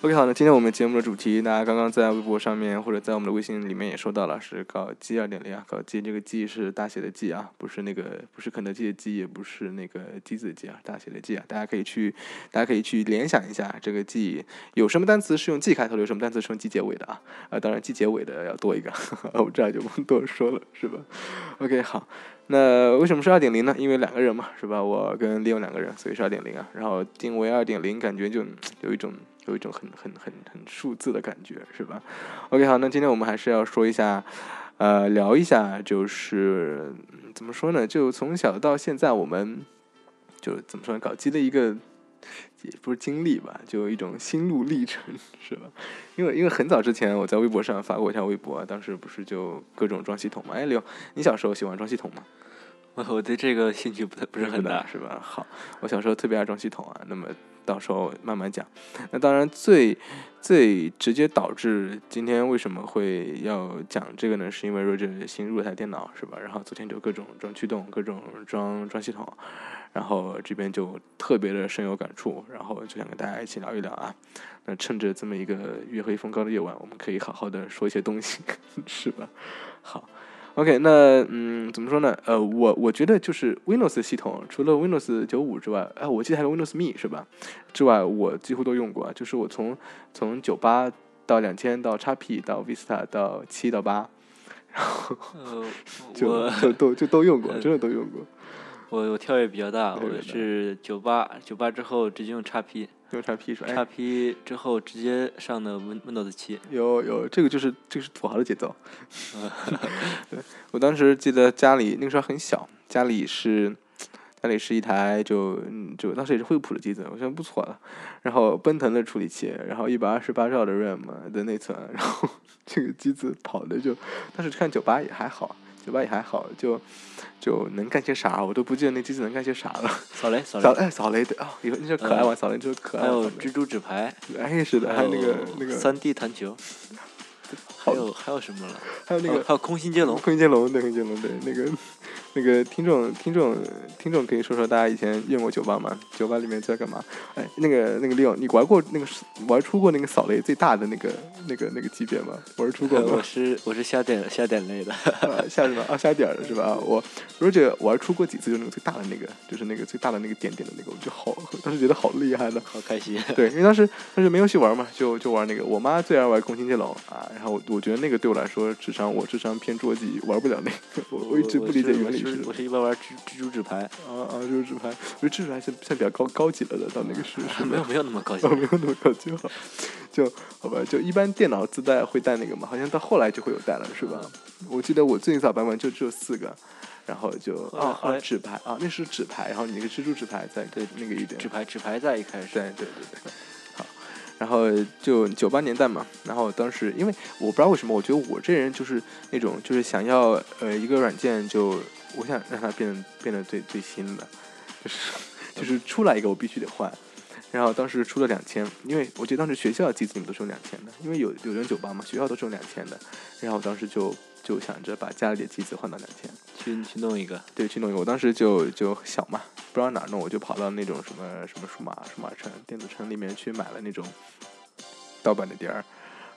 OK，好，那今天我们节目的主题，大家刚刚在微博上面或者在我们的微信里面也收到了，是搞基二点零啊，搞基这个基是大写的基啊，不是那个不是肯德基的基，也不是那个鸡子的鸡啊，大写的基啊，大家可以去大家可以去联想一下，这个 G 有什么单词是用 G 开头的，有什么单词是用 G 结尾的啊？啊，当然 G 结尾的要多一个，我这样就不多说了，是吧？OK，好。那为什么是二点零呢？因为两个人嘛，是吧？我跟利用两个人，所以是二点零啊。然后定为二点零，感觉就有一种有一种很很很很数字的感觉，是吧？OK，好，那今天我们还是要说一下，呃，聊一下，就是怎么说呢？就从小到现在，我们就怎么说呢？搞基的一个。也不是经历吧，就一种心路历程，是吧？因为因为很早之前我在微博上发过一条微博，当时不是就各种装系统嘛？哎，刘，你小时候喜欢装系统吗？我我对这个兴趣不太不是很大，是吧？好，我小时候特别爱装系统啊，那么到时候慢慢讲。那当然最最直接导致今天为什么会要讲这个呢？是因为 Roger 新入了台电脑，是吧？然后昨天就各种装驱动，各种装装系统。然后这边就特别的深有感触，然后就想跟大家一起聊一聊啊。那趁着这么一个月黑风高的夜晚，我们可以好好的说一些东西，是吧？好，OK，那嗯，怎么说呢？呃，我我觉得就是 Windows 系统，除了 Windows 九五之外，啊，我记得还有 Windows Me 是吧？之外，我几乎都用过，就是我从从九八到两千到 XP 到 Vista 到七到八，然后 就都都就都用过，真的都用过。我我跳跃比较大，我是九八九八之后直接用叉 P，用叉 P 是吧？叉 P 之后直接上的 Win Windows 七。有有，这个就是这个是土豪的节奏。对，我当时记得家里那个时候很小，家里是家里是一台就就当时也是惠普的机子，我觉得不错了。然后奔腾的处理器，然后一百二十八兆的 RAM 的内存，然后 这个机子跑的就，当时看九八也还好。九八也还好，就就能干些啥？我都不记得那机子能干些啥了。扫雷，扫雷，扫雷对啊！以后那叫可爱玩扫雷，就是可爱。还有蜘蛛纸牌，哎，是的，还有那个那个三 D 弹球，还有还有什么了？还有那个还有空心接龙，空心接龙，对，空心接龙，对，那个。那个听众，听众，听众，可以说说大家以前用过酒吧吗？酒吧里面在干嘛？哎，那个，那个利用，你玩过那个玩出过那个扫雷最大的那个那个那个级别吗？玩出过吗？我是我是瞎点瞎点类的，瞎什么啊？瞎点的是吧？我而且玩出过几次，就那个最大的那个，就是那个最大的那个点点的那个，我就好，当时觉得好厉害的，好开心。对，因为当时当时没游戏玩嘛，就就玩那个。我妈最爱玩空心接龙啊，然后我觉得那个对我来说智商，我智商偏捉急，玩不了那个。我我一直不理解原理是。我是一般玩。蜘蜘蛛纸牌啊啊！蜘蛛纸牌，我觉得蜘蛛还是算比较高高级了的，到那个时候没有没有那么高级，没有那么高级好，就好吧，就一般电脑自带会带那个嘛，好像到后来就会有带了，是吧？我记得我最早版本就只有四个，然后就啊啊纸牌啊，那是纸牌，然后你那个蜘蛛纸牌在对那个一点纸牌纸牌在一开始，对对对对。然后就九八年代嘛，然后当时因为我不知道为什么，我觉得我这人就是那种就是想要呃一个软件就我想让它变得变得最最新的，就 是就是出来一个我必须得换。然后当时出了两千，因为我记得当时学校机子里面都是用两千的，因为有有人九八嘛，学校都是用两千的。然后当时就就想着把家里的机子换到两千，去去弄一个，对，去弄一个。我当时就就小嘛，不知道哪弄，我就跑到那种什么什么数码数码城、电子城里面去买了那种盗版的碟儿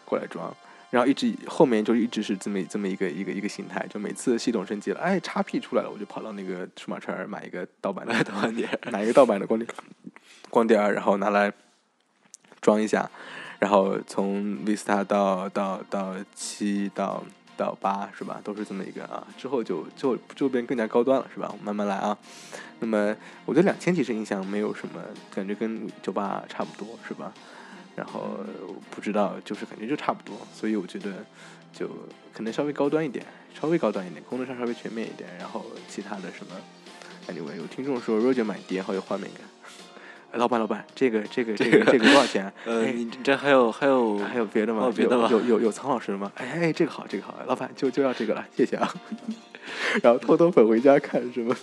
过来装。然后一直后面就一直是这么这么一个一个一个形态，就每次系统升级了，哎，叉 P 出来了，我就跑到那个数码城买一个盗版的 盗版碟，买一个盗版的光碟。光碟儿，然后拿来装一下，然后从 Vista 到到到七到到八是吧？都是这么一个啊。之后就就就变更加高端了是吧？慢慢来啊。那么我觉得两千其实印象没有什么，感觉跟九八差不多是吧？然后不知道就是感觉就差不多，所以我觉得就可能稍微高端一点，稍微高端一点，功能上稍微全面一点，然后其他的什么，anyway，有听众说 Roger 买碟好有画面感。哎老板，老板，这个这个这个这个多少钱 哎你这还有还有 还有别的吗？有别的吗有有有有苍老师的吗？哎哎，这个好，这个好，老板就就要这个了，谢谢啊。然后偷偷捧回家看是吗？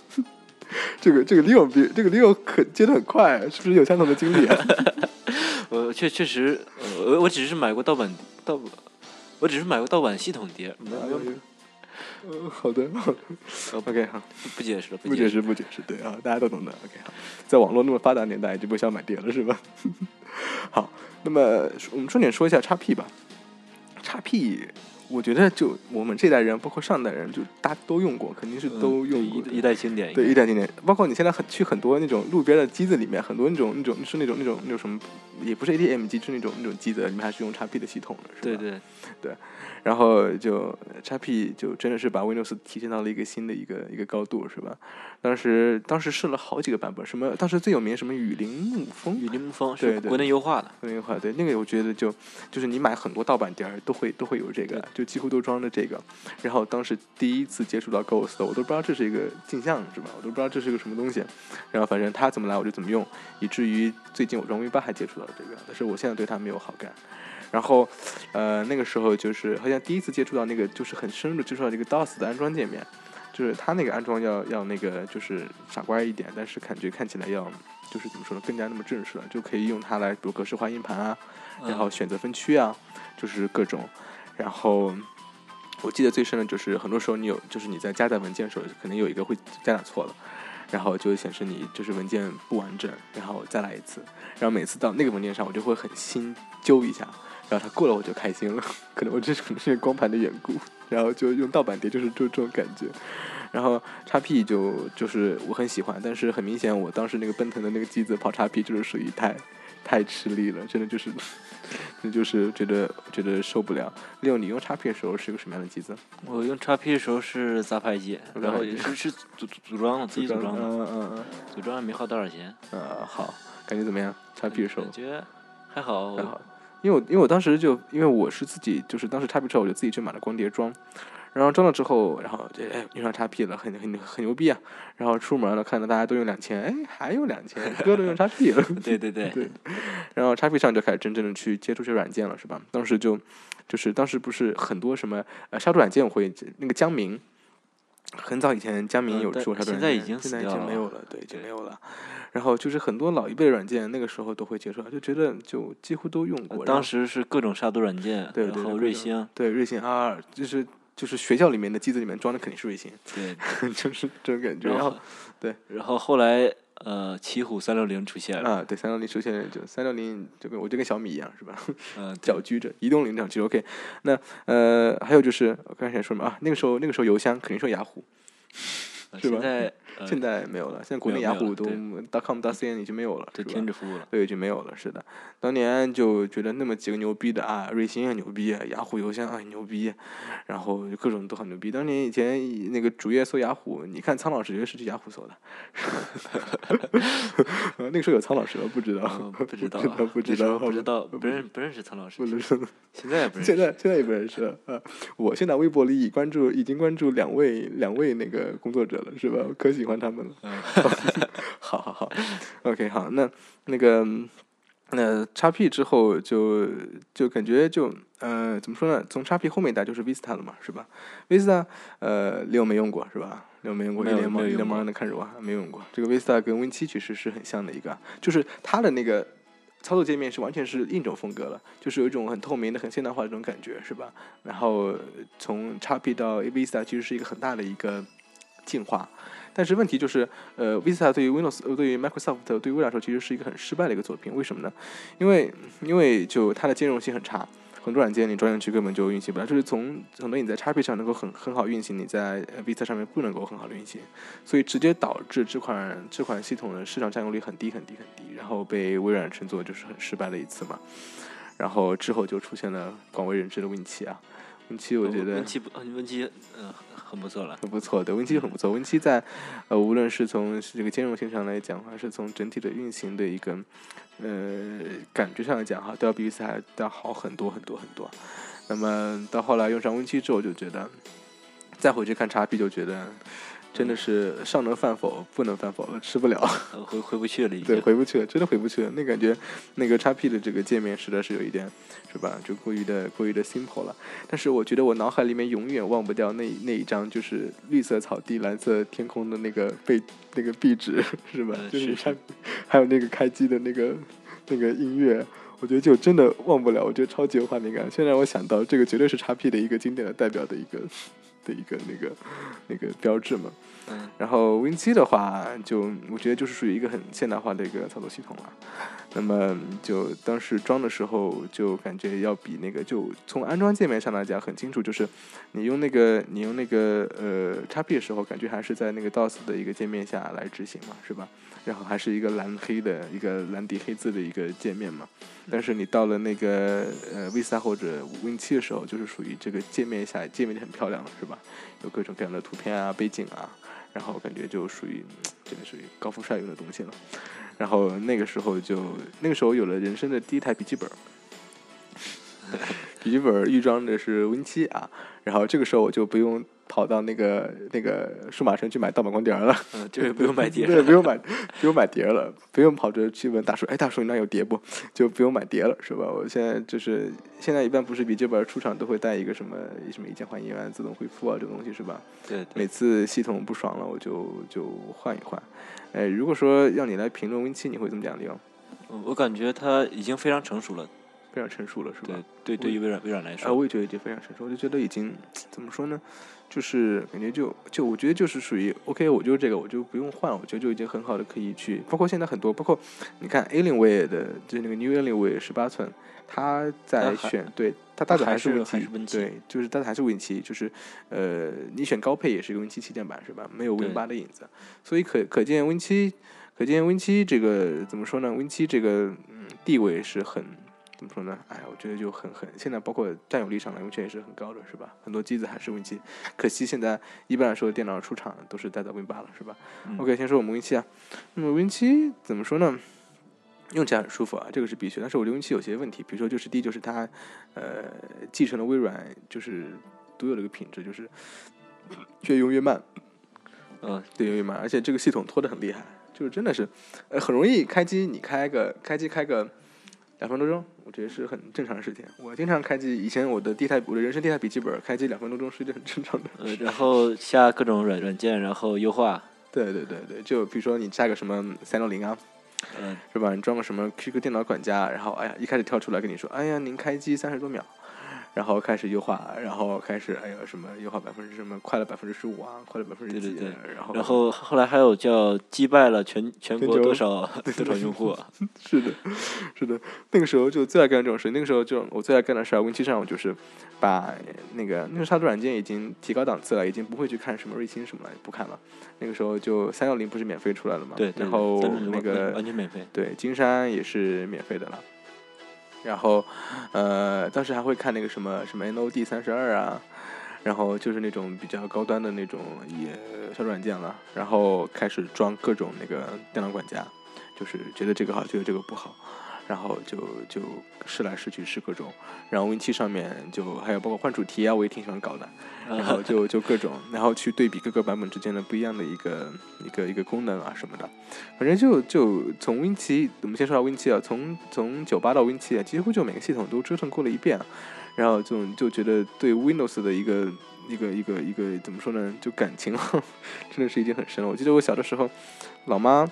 这个这个 Leo 比这个 Leo 可接的很快，是不是有相同的经历啊？我确确实，呃我我只是买过盗版盗，我只是买过盗版系统碟，没有嗯，好的，好的，OK 好，不不解释了，不解解释。不解释，对啊，大家都懂的。OK 好，在网络那么发达年代，就不需要买碟了是吧？好，那么我们重点说一下叉 P 吧。叉 P，我觉得就我们这代人，包括上代人，就大家都用过，肯定是嗯都用过的。一一代经典，对，一代经典，包括你现在很去很多那种路边的机子里面，很多那种那种是那种那种那种什么，也不是 ATM 机，是那种那种机子，里面还是用叉 P 的系统的，是吧？对对，然后就 x P 就真的是把 Windows 提升到了一个新的一个一个高度，是吧？当时当时试了好几个版本，什么当时最有名什么雨林沐风，雨林沐风是国内优化的，国内优化对那个我觉得就就是你买很多盗版碟儿都会都会有这个，就几乎都装着这个。然后当时第一次接触到 Ghost，我都不知道这是一个镜像是吧？我都不知道这是个什么东西。然后反正它怎么来我就怎么用，以至于最近我装 V 八还接触到了这个，但是我现在对它没有好感。然后，呃，那个时候就是好像第一次接触到那个，就是很深入的接触到这个 DOS 的安装界面，就是它那个安装要要那个就是傻瓜一点，但是感觉看起来要就是怎么说呢，更加那么正式了，就可以用它来比如格式化硬盘啊，然后选择分区啊，就是各种，然后。我记得最深的就是，很多时候你有，就是你在加载文件的时候，可能有一个会加载错了，然后就显示你就是文件不完整，然后再来一次，然后每次到那个文件上，我就会很心揪一下，然后它过了我就开心了，可能我这是可能是光盘的缘故，然后就用盗版碟，就是就这种感觉。然后叉 P 就就是我很喜欢，但是很明显，我当时那个奔腾的那个机子跑叉 P 就是属于太太吃力了，真的就是，那就是觉得觉得受不了。六，你用叉 P 的时候是个什么样的机子？我用叉 P 的时候是杂牌机，然后也是是组组组装的，自己组装的，嗯嗯嗯组装也没花多少钱。嗯，呃，好，感觉怎么样？叉 P 的时候感觉还好，还好，因为我因为我当时就因为我是自己就是当时叉 P 之后我就自己去买了光碟装，然后装了之后，然后就哎用上叉 P 了，很很很牛逼啊！然后出门了看到大家都用两千，哎还有两千，哥都用叉 P 了。对对对，对，然后叉 P 上就开始真正的去接触这软件了，是吧？当时就就是当时不是很多什么呃杀毒软件我会那个江民，很早以前江民有出过杀毒现在已软件，现在已经死掉了经没有了，对，已经没有了。然后就是很多老一辈软件，那个时候都会接触，就觉得就几乎都用过。当时是各种杀毒软件，对对然后瑞星，对瑞星 R 就是就是学校里面的机子里面装的肯定是瑞星，对，就是这种感觉。然然后对然后后来呃奇虎三六零出现了，啊，对，三六零出现就三六零就跟我就跟小米一样，是吧？嗯，搅局着，移动领导其实 OK。那呃，还有就是我刚才想说什么啊？那个时候那个时候邮箱肯定是雅虎，呃是吧现在呃现在没有了，现在国内雅虎都 .com .cn 已经没有了，对停止服务了，对，已经没有了，是的。当年就觉得那么几个牛逼的啊，瑞星啊牛逼，雅虎邮箱啊牛逼，然后各种都很牛逼。当年以前那个主页搜雅虎，你看苍老师绝对是去雅虎搜的。那个时候有苍老师吗？不知道，嗯不知道啊，不知道，不知道，不认不认识苍老师不，认识。现在也不认识，现在现在也不认识了啊！我现在微博里已关注，已经关注两位两位那个工作者了，是吧？可喜欢他们了。嗯 好好好，OK，好，那那个那叉 P 之后就就感觉就呃怎么说呢？从叉 P 后面一代就是 Vista 了嘛，是吧？Vista 呃六没用过是吧？六没用过，一脸懵一脸茫没有用过然的看着我，没用过。这个 Vista 跟 Win 七其实是很像的一个，就是它的那个。操作界面是完全是另一种风格了，就是有一种很透明的、很现代化的这种感觉，是吧？然后从 x P 到 Vista 其实是一个很大的一个进化，但是问题就是，呃，Visa 对于 Windows、呃对于 Microsoft、对于微软来说，其实是一个很失败的一个作品。为什么呢？因为因为就它的兼容性很差，很多软件你装进去根本就运行不了，就是从很多你在 x P 上能够很很好运行，你在 Visa 上面不能够很好的运行，所以直接导致这款这款系统的市场占有率很低很低很低，然后被微软称作就是很失败的一次嘛。然后之后就出现了广为人知的 Win 七啊 Win 七我觉得 Win 七不，Win 七嗯很不错了。很不错的，Win 七很不错。Win 七在呃无论是从这个兼容性上来讲，还是从整体的运行的一个呃感觉上来讲哈，都要比 Win 四还要好很多很多很多。那么到后来用上 Win 七之后，就觉得再回去看叉 P 就觉得。真的是上能饭否，不能饭否了，吃不了，回回不去了，已经。对，回不去了，真的回不去了。那感觉，那个叉 P 的这个界面实在是有一点，是吧？就过于的过于的 simple 了。但是我觉得我脑海里面永远忘不掉那那一张，就是绿色草地、蓝色天空的那个背那个壁纸，是吧？就是叉。还有那个开机的那个那个音乐，我觉得就真的忘不了。我觉得超级有画面感。现在我想到这个，绝对是叉 P 的一个经典的代表的一个。的一个那个那个标志嘛，嗯，然后 Win 七的话，就我觉得就是属于一个很现代化的一个操作系统了。那么就当时装的时候，就感觉要比那个就从安装界面上来讲很清楚，就是你用那个你用那个呃叉 P 的时候，感觉还是在那个 DOS 的一个界面下来执行嘛，是吧？然后还是一个蓝黑的一个蓝底黑字的一个界面嘛。但是你到了那个呃 V 三或者 Win 七的时候，就是属于这个界面下界面就很漂亮了，是吧？有各种各样的图片啊、背景啊，然后感觉就属于真的属于高富帅用的东西了。然后那个时候就那个时候有了人生的第一台笔记本，笔记本预装的是 Win 七啊，然后这个时候我就不用。跑到那个那个数码城去买盗版光碟了，嗯，就是不用买碟，对，不用买，不用买碟了，不用跑着去问大叔，哎，大叔你那有碟不？就不用买碟了，是吧？我现在就是现在一般不是笔记本出厂都会带一个什么什么一键换一万自动恢复啊，这个东西是吧？对，每次系统不爽了，我就就换一换。哎，如果说让你来评论 Win 七，你会怎么讲利用？我感觉它已经非常成熟了，非常成熟了，是吧？对，对，对于微软微软来说，啊，我也觉得已经非常成熟，我就觉得已经怎么说呢？就是感觉就就我觉得就是属于 OK，我就这个我就不用换，我觉得就已经很好的可以去，包括现在很多，包括你看 Alienware 的，就是那个 New Alienware 十八寸，它在选对它大的还是 Win 七，对，就是大的还是 Win 七，就是呃你选高配也是一个 Win 七旗舰版是吧？没有 Win 八的影子，所以可可见 Win 七，可见 Win 七这个怎么说呢？Win 七这个嗯地位是很。怎么说呢？哎，我觉得就很很，现在包括占有率上来，完全也是很高的，是吧？很多机子还是 Win 七，可惜现在一般来说电脑出厂都是带到 Win 八了，是吧？OK，先说我们 Win 七啊。那么 Win 七怎么说呢？用起来很舒服啊，这个是必须。但是我觉得 Win 七有些问题，比如说就是第一就是它，呃，继承了微软就是独有的一个品质，就是越用越慢。嗯，越用越慢，而且这个系统拖得很厉害，就是真的是，呃，很容易开机，你开个开机开个。两分多钟，我觉得是很正常的事情。我经常开机，以前我的第一台我的人生第一台笔记本开机两分多钟是一件很正常的。呃，然后下各种软软件，然后优化。对对对对，就比如说你下个什么三六零啊，嗯，是吧？你装个什么 QQ 电脑管家，然后哎呀，一开始跳出来跟你说，哎呀，您开机三十多秒。然后开始优化，然后开始哎呀什么优化百分之什么快了百分之十五啊，快了百分之几？然后然后后来还有叫击败了全全国多少 多少用户？是的，是的。那个时候就最爱干这种事。那个时候就我最爱干的事儿，Win 七上我就是把那个那个杀毒软件已经提高档次了，已经不会去看什么瑞星什么了，不看了。那个时候就三六零不是免费出来了嘛？对。然后那个完全免费。对，金山也是免费的了。然后，呃，当时还会看那个什么什么 NOD 三十二啊，然后就是那种比较高端的那种也小软件了，然后开始装各种那个电脑管家，就是觉得这个好，觉得这个不好。然后就就试来试去试各种，然后 Win 七上面就还有包括换主题啊，我也挺喜欢搞的。然后就就各种，然后去对比各个版本之间的不一样的一个一个一个功能啊什么的。反正就就从 Win 七，我们先说到 Win 七啊，从从九八到 Win 七啊，几乎就每个系统都折腾过了一遍。然后就就觉得对 Windows 的一个一个一个一个怎么说呢，就感情 真的是已经很深了。我记得我小的时候，老妈。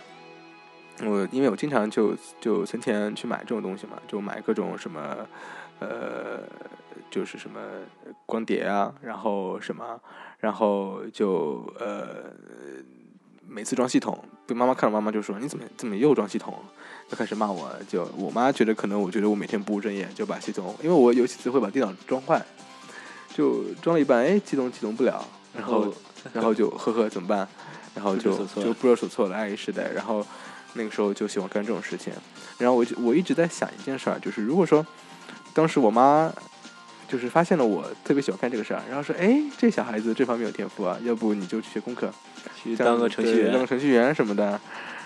我因为我经常就就存钱去买这种东西嘛，就买各种什么，呃，就是什么光碟啊，然后什么，然后就呃，每次装系统，被妈妈看到，妈妈就说你怎么怎么又装系统，就开始骂我。就我妈觉得可能我觉得我每天不务正业，就把系统，因为我有几次会把电脑装坏，就装了一半，哎，启动启动不了，然后然后就呵呵怎么办？然后就就不知所措了，爱时代，然后。那个时候就喜欢干这种事情，然后我就我一直在想一件事儿，就是如果说当时我妈就是发现了我特别喜欢干这个事儿，然后说，哎，这小孩子这方面有天赋啊，要不你就去学功课，去当个程序员，当个程序员什么的。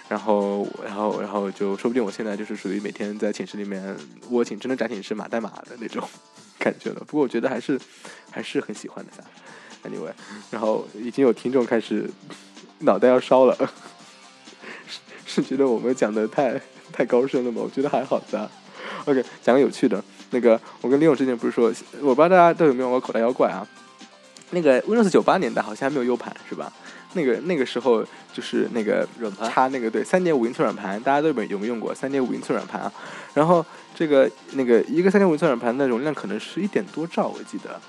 然后，然后，然后就说不定我现在就是属于每天在寝室里面窝寝，真的展寝室码代码的那种 感觉了。不过我觉得还是还是很喜欢的噻。Anyway，然后已经有听众开始脑袋要烧了，是是觉得我们讲的太太高深了吗？我觉得还好的。OK，讲个有趣的，那个我跟李勇之前不是说，我不知道大家都有没有玩口袋妖怪啊？那个 Windows 九八年代好像还没有 U 盘是吧？那个那个时候就是那个软盘插那个对三点五英寸软盘，大家都有没有没用过三点五英寸软盘啊？然后这个那个一个三点五英寸软盘的容量可能是一点多兆，我记得。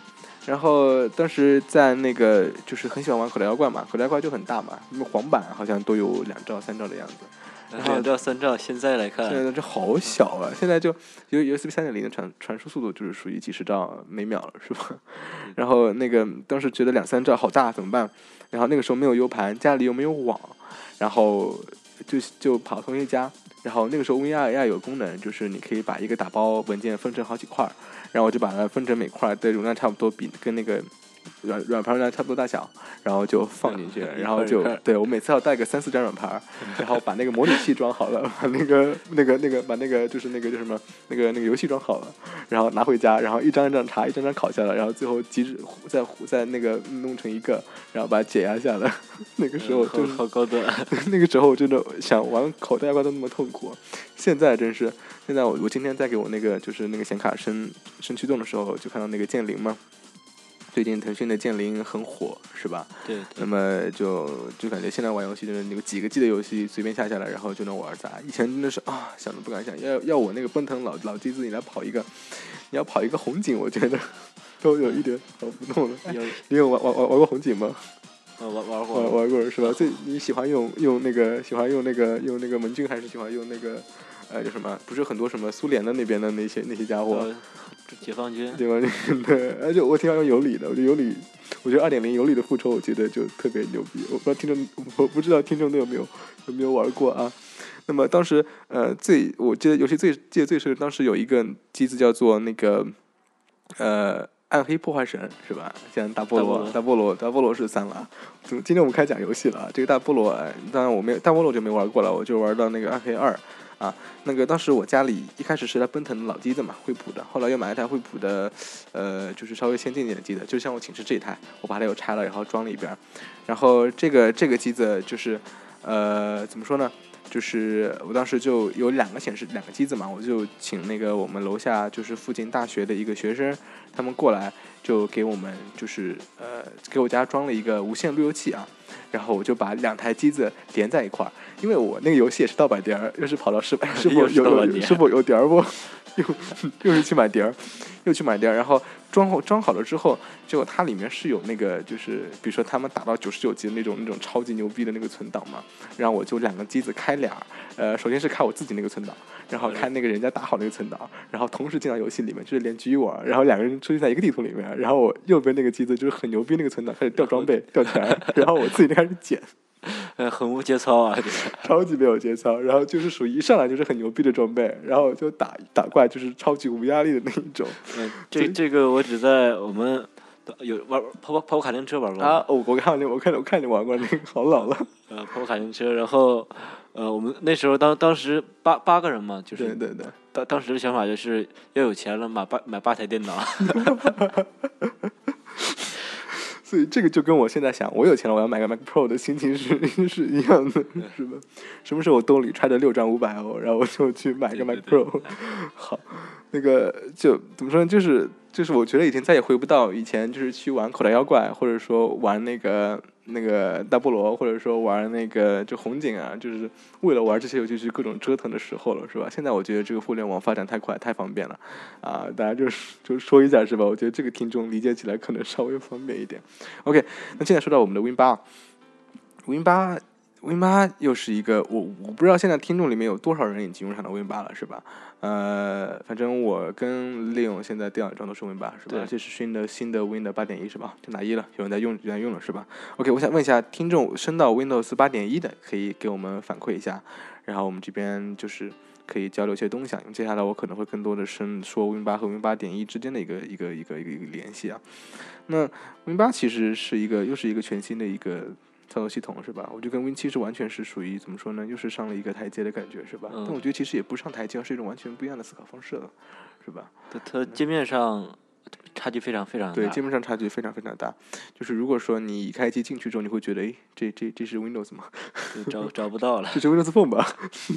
然后当时在那个就是很喜欢玩口袋妖怪嘛，口袋妖怪就很大嘛，那么黄版好像都有两兆三兆的样子。两兆三兆，现在来看，现在这好小啊！现在就 U USB 三点零的传传输速度就是属于几十兆每秒了，是吧？然后那个当时觉得两三兆好大，怎么办？然后那个时候没有 U 盘，家里又没有网，然后就就跑同学家。然后那个时候 WinRAR 有功能，就是你可以把一个打包文件分成好几块儿，然后我就把它分成每块的容量差不多，比跟那个。软软盘呢差不多大小，然后就放进去，然后就对我每次要带个三四张软盘，然后把那个模拟器装好了，把那个那个那个把那个就是那个叫什么那个那个游戏装好了，然后拿回家，然后一张一张查，一张张拷下来，然后最后机制再再那个弄成一个，然后把它解压下来。那个时候就是好高端。那个时候我真的想玩口袋妖怪都那么痛苦，现在真是现在我我今天在给我那个就是那个显卡升升驱动的时候，就看到那个剑灵嘛。最近腾讯的剑灵很火，是吧？对。那么就就感觉现在玩游戏真的那个几个 G 的游戏随便下下来，然后就能玩砸。以前真的是啊，想都不敢想，要要我那个奔腾老老机子，你来跑一个，你要跑一个红警，我觉得 都有一点跑不动了。你有玩玩玩玩过红警吗？玩玩过。玩玩过是吧？最你喜欢用用那个喜欢用那个用那个盟军，还是喜欢用那个呃就什么？不是很多什么苏联的那边的那些那些家伙。解放军，解放军对，而且我挺喜欢尤里的，我觉得尤里，我觉得二点零尤里的复仇，我觉得就特别牛逼。我不知道听众，我不知道听众都有没有有没有玩过啊？那么当时，呃，最我记得游戏最记得最深，当时有一个机子叫做那个，呃，暗黑破坏神是吧？像大菠萝，大菠萝，大菠萝是三了。怎么今天我们开讲游戏了？这个大菠萝，当然我没大菠萝就没玩过了，我就玩到那个暗黑二。啊，那个当时我家里一开始是台奔腾的老机子嘛，惠普的，后来又买一台惠普的，呃，就是稍微先进点的机子，就像我寝室这一台，我把它又拆了，然后装了一边，然后这个这个机子就是，呃，怎么说呢？就是我当时就有两个显示两个机子嘛，我就请那个我们楼下就是附近大学的一个学生，他们过来就给我们就是呃给我家装了一个无线路由器啊，然后我就把两台机子连在一块儿，因为我那个游戏也是盗版碟儿，又是跑到 是是否有是否有碟儿不，又 又是去买碟儿，又去买碟儿，然后。装好装好了之后，结果它里面是有那个，就是比如说他们打到九十九级的那种那种超级牛逼的那个存档嘛。然后我就两个机子开俩，呃，首先是开我自己那个存档，然后开那个人家打好那个存档，然后同时进到游戏里面，就是连局玩，然后两个人出现在一个地图里面，然后我右边那个机子就是很牛逼那个存档开始掉装备掉钱，然后我自己就开始捡。呃，很无节操啊，超级没有节操。然后就是属于一上来就是很牛逼的装备，然后就打打怪就是超级无压力的那一种。嗯，这这个我只在我们有玩跑跑跑卡丁车玩过啊。我我看你，我看我看你玩过那个，好老了。呃，跑跑卡丁车，然后呃，我们那时候当当时八八个人嘛，就是对对对。当当时的想法就是要有钱了，买八买八台电脑。所以这个就跟我现在想，我有钱了，我要买个 Mac Pro 的心情是是一样的，是吧？什么时候我兜里揣着六张五百欧，然后我就去买个 Mac Pro。好，那个就怎么说呢？就是就是我觉得以前再也回不到以前，就是去玩口袋妖怪，或者说玩那个。那个大菠萝，或者说玩那个就红警啊，就是为了玩这些游戏去各种折腾的时候了，是吧？现在我觉得这个互联网发展太快，太方便了，啊，大家就是就说一下，是吧？我觉得这个听众理解起来可能稍微方便一点。OK，那现在说到我们的 Win 八，Win 八。Win 八又是一个我我不知道现在听众里面有多少人已经用上了 Win 八了，是吧？呃，反正我跟利用现在电脑上都是 Win 八，是吧？这是新的新的 Win 的八点一，是吧？就拿一了，有人在用，有人用了，是吧？OK，我想问一下听众升到 Windows 八点一的，可以给我们反馈一下。然后我们这边就是可以交流一些东西啊。因为接下来我可能会更多的升说 Win 八和 Win 八点一之间的一个一个一个一个一个联系啊。那 Win 八其实是一个又是一个全新的一个操作系统是吧？我觉得跟 Win 七是完全是属于怎么说呢？又是上了一个台阶的感觉是吧？嗯但我觉得其实也不上台阶，而是一种完全不一样的思考方式了，是吧？它它界面上差距非常非常大对，界。面上差距非常非常大。就是如果说你一开机进去之后，你会觉得，诶，这这这是 Windows 吗？就 找找不到了。这是 Windows Phone 吧？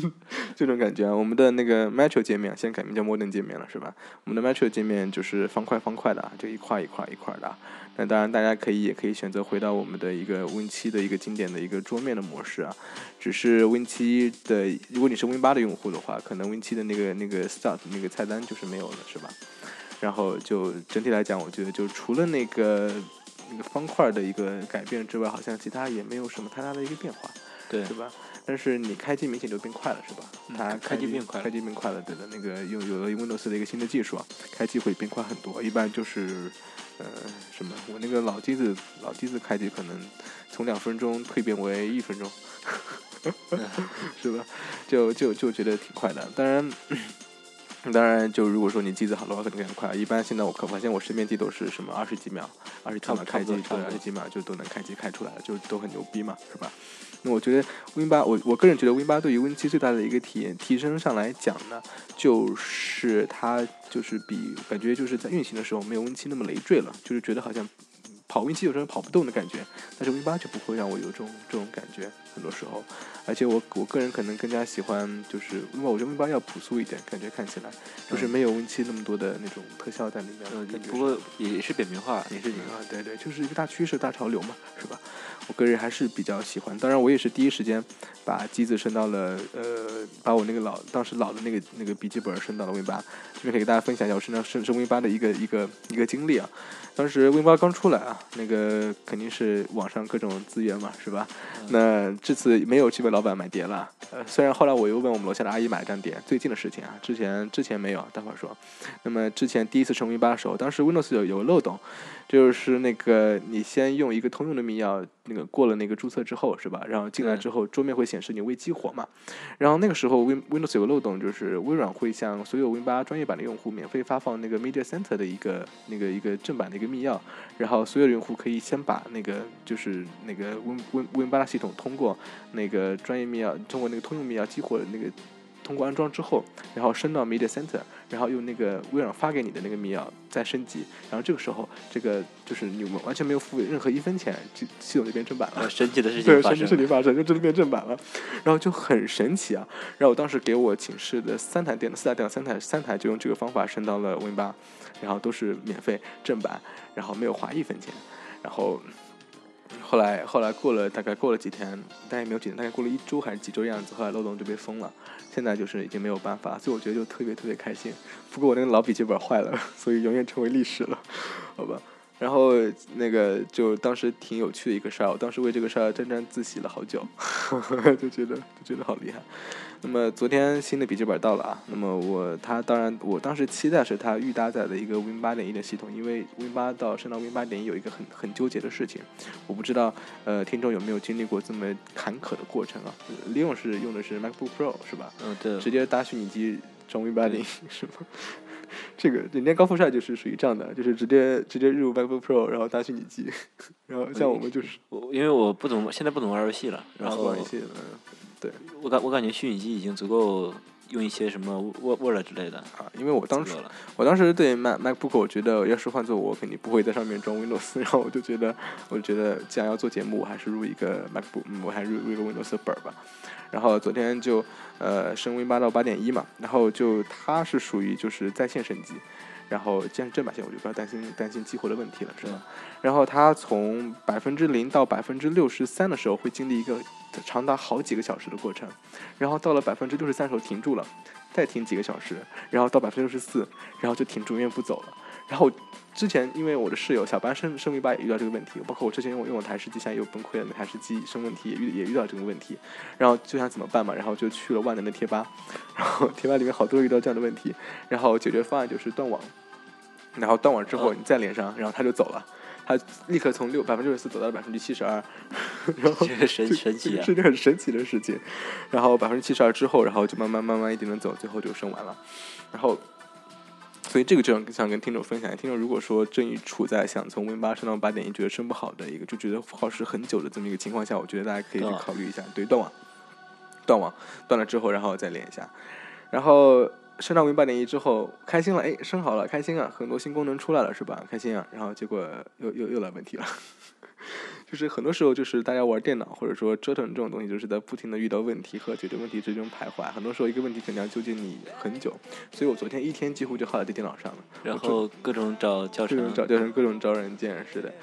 这种感觉啊。我们的那个 Metro 界面现在改名叫 Modern 界面了，是吧？我们的 Metro 界面就是方块方块的啊，就一块一块一块的啊。那当然，大家可以也可以选择回到我们的一个 Win 七的一个经典的一个桌面的模式啊。只是 Win 七的，如果你是 Win 八的用户的话，可能 Win 七的那个那个 Start 那个菜单就是没有了，是吧？然后就整体来讲，我觉得就除了那个那个方块的一个改变之外，好像其他也没有什么太大的一个变化。对，是吧？但是你开机明显就变快了，是吧？嗯它开机变快了开机变快了，对的。那个有有了 Windows 的一个新的技术啊，开机会变快很多。一般就是呃什么，我那个老机子老机子开机可能从两分钟蜕变为一分钟，是吧？就就就觉得挺快的。当然。当然，就如果说你机子好的话，肯定更快。一般现在我可发现我身边机都是什么二十几秒，二十几秒开机，对，二十几秒就都能开机开出来了，就都很牛逼嘛，是吧？那我觉得 Win 八，我我个人觉得 Win 八对于 Win 七最大的一个体验提升上来讲呢，就是它就是比感觉就是在运行的时候没有 Win 七那么累赘了，就是觉得好像跑 Win 七有时候跑不动的感觉，但是 Win 八就不会让我有这种这种感觉，很多时候，而且我我个人可能更加喜欢就是因为我觉得 Win 八要朴素一点，感觉看起来就是嗯。没有 Win 七那么多的那种特效在里面，嗯不过也是扁平化，也是你啊，对对，就是一个大趋势、大潮流嘛，是吧？我个人还是比较喜欢，当然我也是第一时间把机子升到了呃，把我那个老当时老的那个那个笔记本升到了 Win 八，这边可以给大家分享一下我身上升升 Win 八的一个一个一个经历啊。当时 Win 八刚出来啊，那个肯定是网上各种资源嘛，是吧？那这次没有去为老板买碟了，呃，虽然后来我又问我们楼下的阿姨买了张碟，最近的事情啊，之前之前没有，待会儿说。那么之前第一次升 Win 八的时候，当时 Windows 有有个漏洞，就是那个你先用一个通用的密钥，那个过了那个注册之后是吧？然后进来之后，桌面会显示你未激活嘛。然后那个时候 Win Windows 有个漏洞，就是微软会向所有 Win 八专业版的用户免费发放那个 Media Center 的一个那个一个正版的一个密钥，然后所有的用户可以先把那个就是那个 Win Win Win 八系统通过那个专业密钥，通过那个通用密钥激活的那个。通过安装之后，然后升到 Media Center，然后用那个微软发给你的那个密钥再升级，然后这个时候，这个就是你们完全没有付任何一分钱，就系统就变正版了呃，。神奇的事对，神奇情发生了。事情发生，就真的变正版了，然后就很神奇啊。然后我当时给我寝室的三台电脑，四台电脑，三台三台就用这个方法升到了 Win 八，然后都是免费正版，然后没有花一分钱。然后后来后来过了大概过了几天，大概没有几天，大概过了一周还是几周的样子，后来漏洞就被封了。现在就是已经没有办法，所以我觉得就特别特别开心。不过我那个老笔记本坏了，所以永远成为历史了，好吧。然后那个就当时挺有趣的一个事儿，我当时为这个事儿沾沾自喜了好久，就觉得就觉得好厉害。那么昨天新的笔记本到了啊，那么我它当然我当时期待是它预搭载的一个 Win 八点一的系统，因为 Win 八到升到 Win 八点一有一个很很纠结的事情，我不知道呃听众有没有经历过这么坎坷的过程啊？利用是用的是 MacBook Pro 是吧？嗯，对，直接搭虚拟机装 Win 八点一是吗？这个人家高富帅就是属于这样的，就是直接直接入 MacBook Pro，然后搭虚拟机，然后像我们就是我因为我不怎么现在不怎么玩游戏了，然后玩游戏嗯我感我感觉虚拟机已经足够用一些什么 Word Word 之类的，啊，因为我当时。我当时对 Mac MacBook，我觉得要是换做我，肯定不会在上面装 Windows。然后我就觉得，我就觉得既然要做节目，我还是入一个 MacBook，嗯我还是入一个 Windows 的本儿吧。然后昨天就呃升 Win 八到八点一嘛，然后就它是属于就是在线升级，然后既然是正版线，我就不要担心担心激活的问题了，是吧？然后它从百分之零到百分之六十三的时候，会经历一个长达好几个小时的过程，然后到了百分之六十三时候停住了，再停几个小时，然后到百分之六十四，然后就停住，永远不走了。然后之前因为我的室友小班升升 V 八也遇到这个问题，包括我之前用我用我台式机，现在也有崩溃了，那台式机生问题也遇也遇到这个问题，然后就想怎么办嘛，然后就去了万能的贴吧，然后贴吧里面好多人遇到这样的问题，然后解决方案就是断网，然后断网之后你再连上，然后他就走了。他立刻从六百分之六十四走到了百分之七十二，然后这个神神奇啊是！件很神奇的事情。然后百分之七十二之后，然后就慢慢慢慢一点点走，最后就升完了。然后，所以这个就想想跟听众分享听众如果说正处在想从 Win 八升到八点一，觉得升不好的一个，就觉得耗时很久的这么一个情况下，我觉得大家可以去考虑一下，对断网，断网，断了之后，然后再连一下，然后。升到 Win 八点一之后，开心了，哎，升好了，开心啊，很多新功能出来了，是吧？开心啊，然后结果又又又来问题了，就是很多时候就是大家玩电脑或者说折腾这种东西，就是在不停的遇到问题和解决问题之中徘徊，很多时候一个问题可能要纠结你很久，所以我昨天一天几乎就耗在电脑上了，然后各种找教程各种，找教程，各种找软件，是的。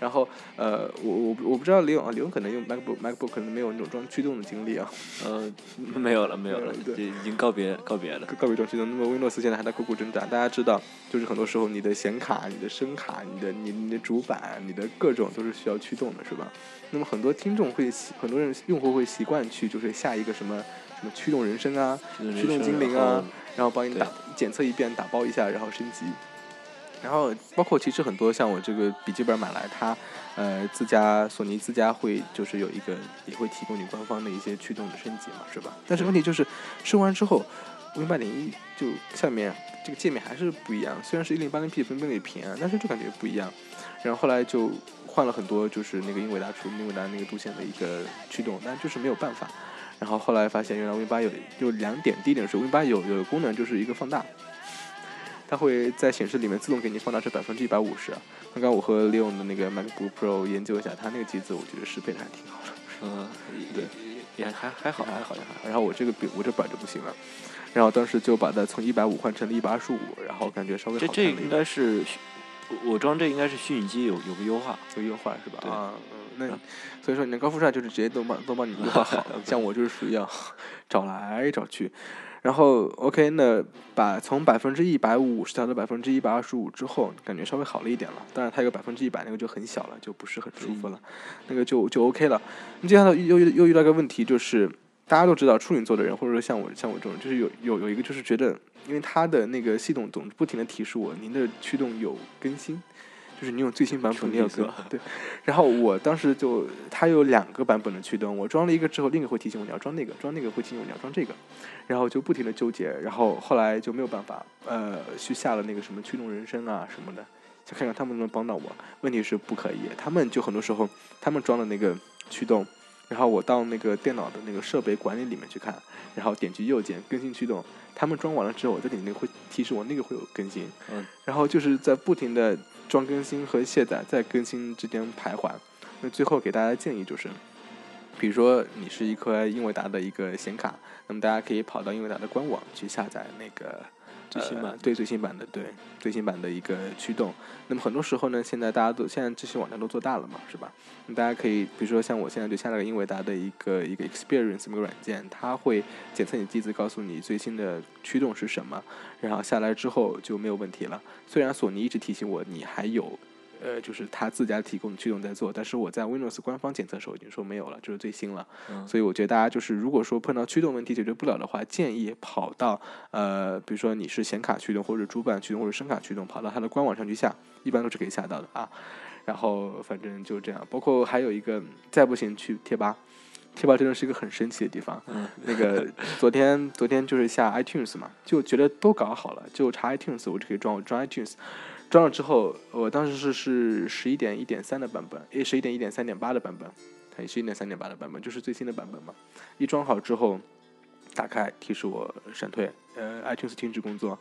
然后，呃，我我我不知道李勇啊，李勇可能用 MacBook MacBook 可能没有那种装驱动的经历啊，呃，没有了，没有了，对已经告别告别了。告别装驱动。那么 Windows 现在还在苦苦挣扎，大家知道，就是很多时候你的显卡、你的声卡、你的你你的主板、你的各种都是需要驱动的，是吧？那么很多听众会习，很多人用户会习惯去就是下一个什么什么驱动人生啊，驱动精灵啊，然后帮你打检测一遍，打包一下，然后升级。然后包括其实很多像我这个笔记本买来，它呃自家索尼自家会就是有一个也会提供你官方的一些驱动的升级嘛，是吧？但是问题就是升完之后，Win 八点一就下面这个界面还是不一样，虽然是一零八零 P 分辨率平啊，但是就感觉不一样。然后后来就换了很多，就是那个英伟达出英伟达那个独显的一个驱动，但就是没有办法。然后后来发现原来 Win 八有有两点，第一点是 Win 八有有功能就是一个放大。它会在显示里面自动给你放大至百分之一百五十。刚刚我和 Leon 的那个 MacBook Pro 研究一下，它那个机子我觉得适配的还挺好的。嗯，对，也还还好，还好，还好。然后我这个比，我这板就不行了。然后当时就把它从一百五换成了一百二十五，然后感觉稍微这这应该是我装这应该是虚拟机有有个优化，有优化是吧？对啊，嗯，那所以说你的高富帅就是直接都帮都帮你优化好了，像我就是属于要 找来找去。然后 OK，那把从百分之一百五十调到百分之一百二十五之后，感觉稍微好了一点了。当然，它有百分之一百，那个就很小了，就不是很舒服了。那个就就 OK 了。接下来又又又遇到一个问题，就是大家都知道处女座的人，或者说像我像我这种，就是有有有一个就是觉得，因为它的那个系统总不停的提示我，您的驱动有更新。就是你用最新版本，你有个对，然后我当时就它有两个版本的驱动，我装了一个之后，另一个会提醒我你要装那个，装那个会提醒我你要装这个，然后就不停的纠结，然后后来就没有办法，呃，去下了那个什么驱动人生啊什么的，想看看他们能不能帮到我。问题是不可以，他们就很多时候他们装的那个驱动，然后我到那个电脑的那个设备管理里面去看，然后点击右键更新驱动，他们装完了之后，我再点那个会提示我那个会有更新，嗯，然后就是在不停的。装更新和卸载在更新之间徘徊，那最后给大家建议就是，比如说你是一颗英伟达的一个显卡，那么大家可以跑到英伟达的官网去下载那个最新版，对最新版的对最新版的一个驱动。那么很多时候呢，现在大家都现在这些网站都做大了嘛，是吧？那大家可以比如说像我现在就下载了英伟达的一个一个 Experience 那个软件，它会检测你机子，告诉你最新的驱动是什么。然后下来之后就没有问题了。虽然索尼一直提醒我，你还有，呃，就是他自家提供的驱动在做，但是我在 Windows 官方检测时候已经说没有了，就是最新了。所以我觉得大家就是，如果说碰到驱动问题解决不了的话，建议跑到呃，比如说你是显卡驱动或者主板驱动或者声卡驱动，跑到它的官网上去下，一般都是可以下到的啊。然后反正就这样，包括还有一个，再不行去贴吧。贴吧真的是一个很神奇的地方。那个昨天昨天就是下 iTunes 嘛，就觉得都搞好了，就查 iTunes 我就可以装。我装 iTunes，装了之后，我当时是是十一点一点三的版本，诶，十一点一点三点八的版本，它十一点三点八的版本就是最新的版本嘛。一装好之后，打开提示我闪退，呃，iTunes 停止工作。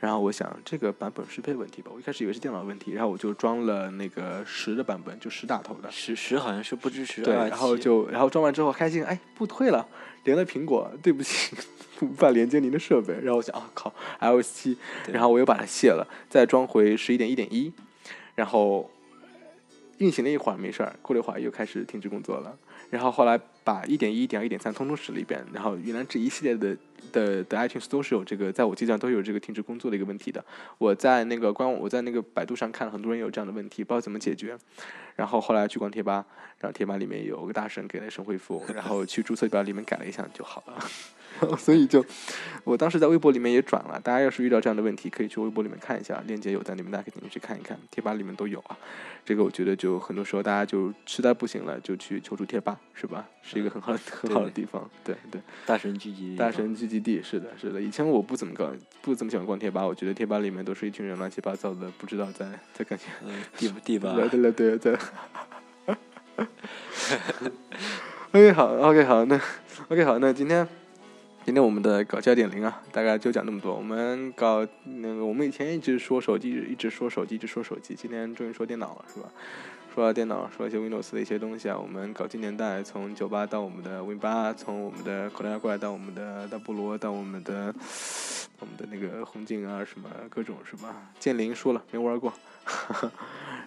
然后我想这个版本适配问题吧，我一开始以为是电脑问题，然后我就装了那个十的版本，就十打头的。十十好像是不支持。对，然后就然后装完之后开心，哎，不退了，连了苹果，对不起，无法连接您的设备。然后我想啊靠，iOS 七，然后我又把它卸了，再装回十一点一点一，然后运行了一会儿没事儿，过了一会儿又开始停止工作了。然后后来把一点一、一点二、一点三通通试了一遍，然后原来这一系列的的的 iTunes 都是有这个，在我机上都有这个停止工作的一个问题的。我在那个官网，我在那个百度上看了很多人有这样的问题，不知道怎么解决。然后后来去逛贴吧，然后贴吧里面有个大神给了神回复，然后去注册表里面改了一下就好了。所以就，我当时在微博里面也转了，大家要是遇到这样的问题，可以去微博里面看一下，链接有在里面，大家可以进去看一看，贴吧里面都有啊。这个我觉得就很多时候大家就实在不行了，就去求助贴吧，是吧？是一个很好的、很好的地方。对对，大神聚集，大神聚集地，是的，是的。以前我不怎么搞，不怎么喜欢逛贴吧，我觉得贴吧里面都是一群人乱七八糟的，不知道在在干些。地地 吧。对对对对。OK 好，OK 好，那 OK 好，那今天。今天我们的搞笑点零啊，大概就讲那么多。我们搞那个，我们以前一直说手机，一直说手机，一直说手机。今天终于说电脑了，是吧？说到电脑，说一些 Windows 的一些东西啊。我们搞近年代，从九八到我们的 Win 八，从我们的口袋妖怪到我们的大菠萝，到我们的我们的那个红警啊，什么各种什么？剑灵说了没玩过。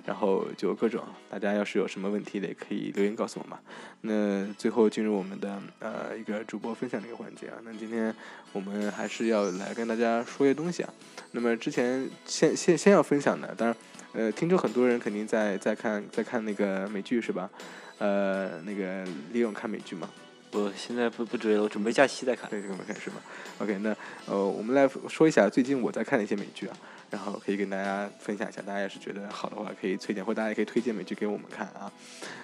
然后就各种，大家要是有什么问题的，也可以留言告诉我嘛。那最后进入我们的呃一个主播分享的一个环节啊。那今天我们还是要来跟大家说一些东西啊。那么之前先先先要分享的，当然呃听众很多人肯定在在看在看那个美剧是吧？呃那个李勇看美剧吗？我现在不不追了，我准备假期再看。对，准备看是吧？OK，那呃我们来说一下最近我在看的一些美剧啊。然后可以跟大家分享一下，大家要是觉得好的话，可以推荐，或者大家也可以推荐美剧给我们看啊。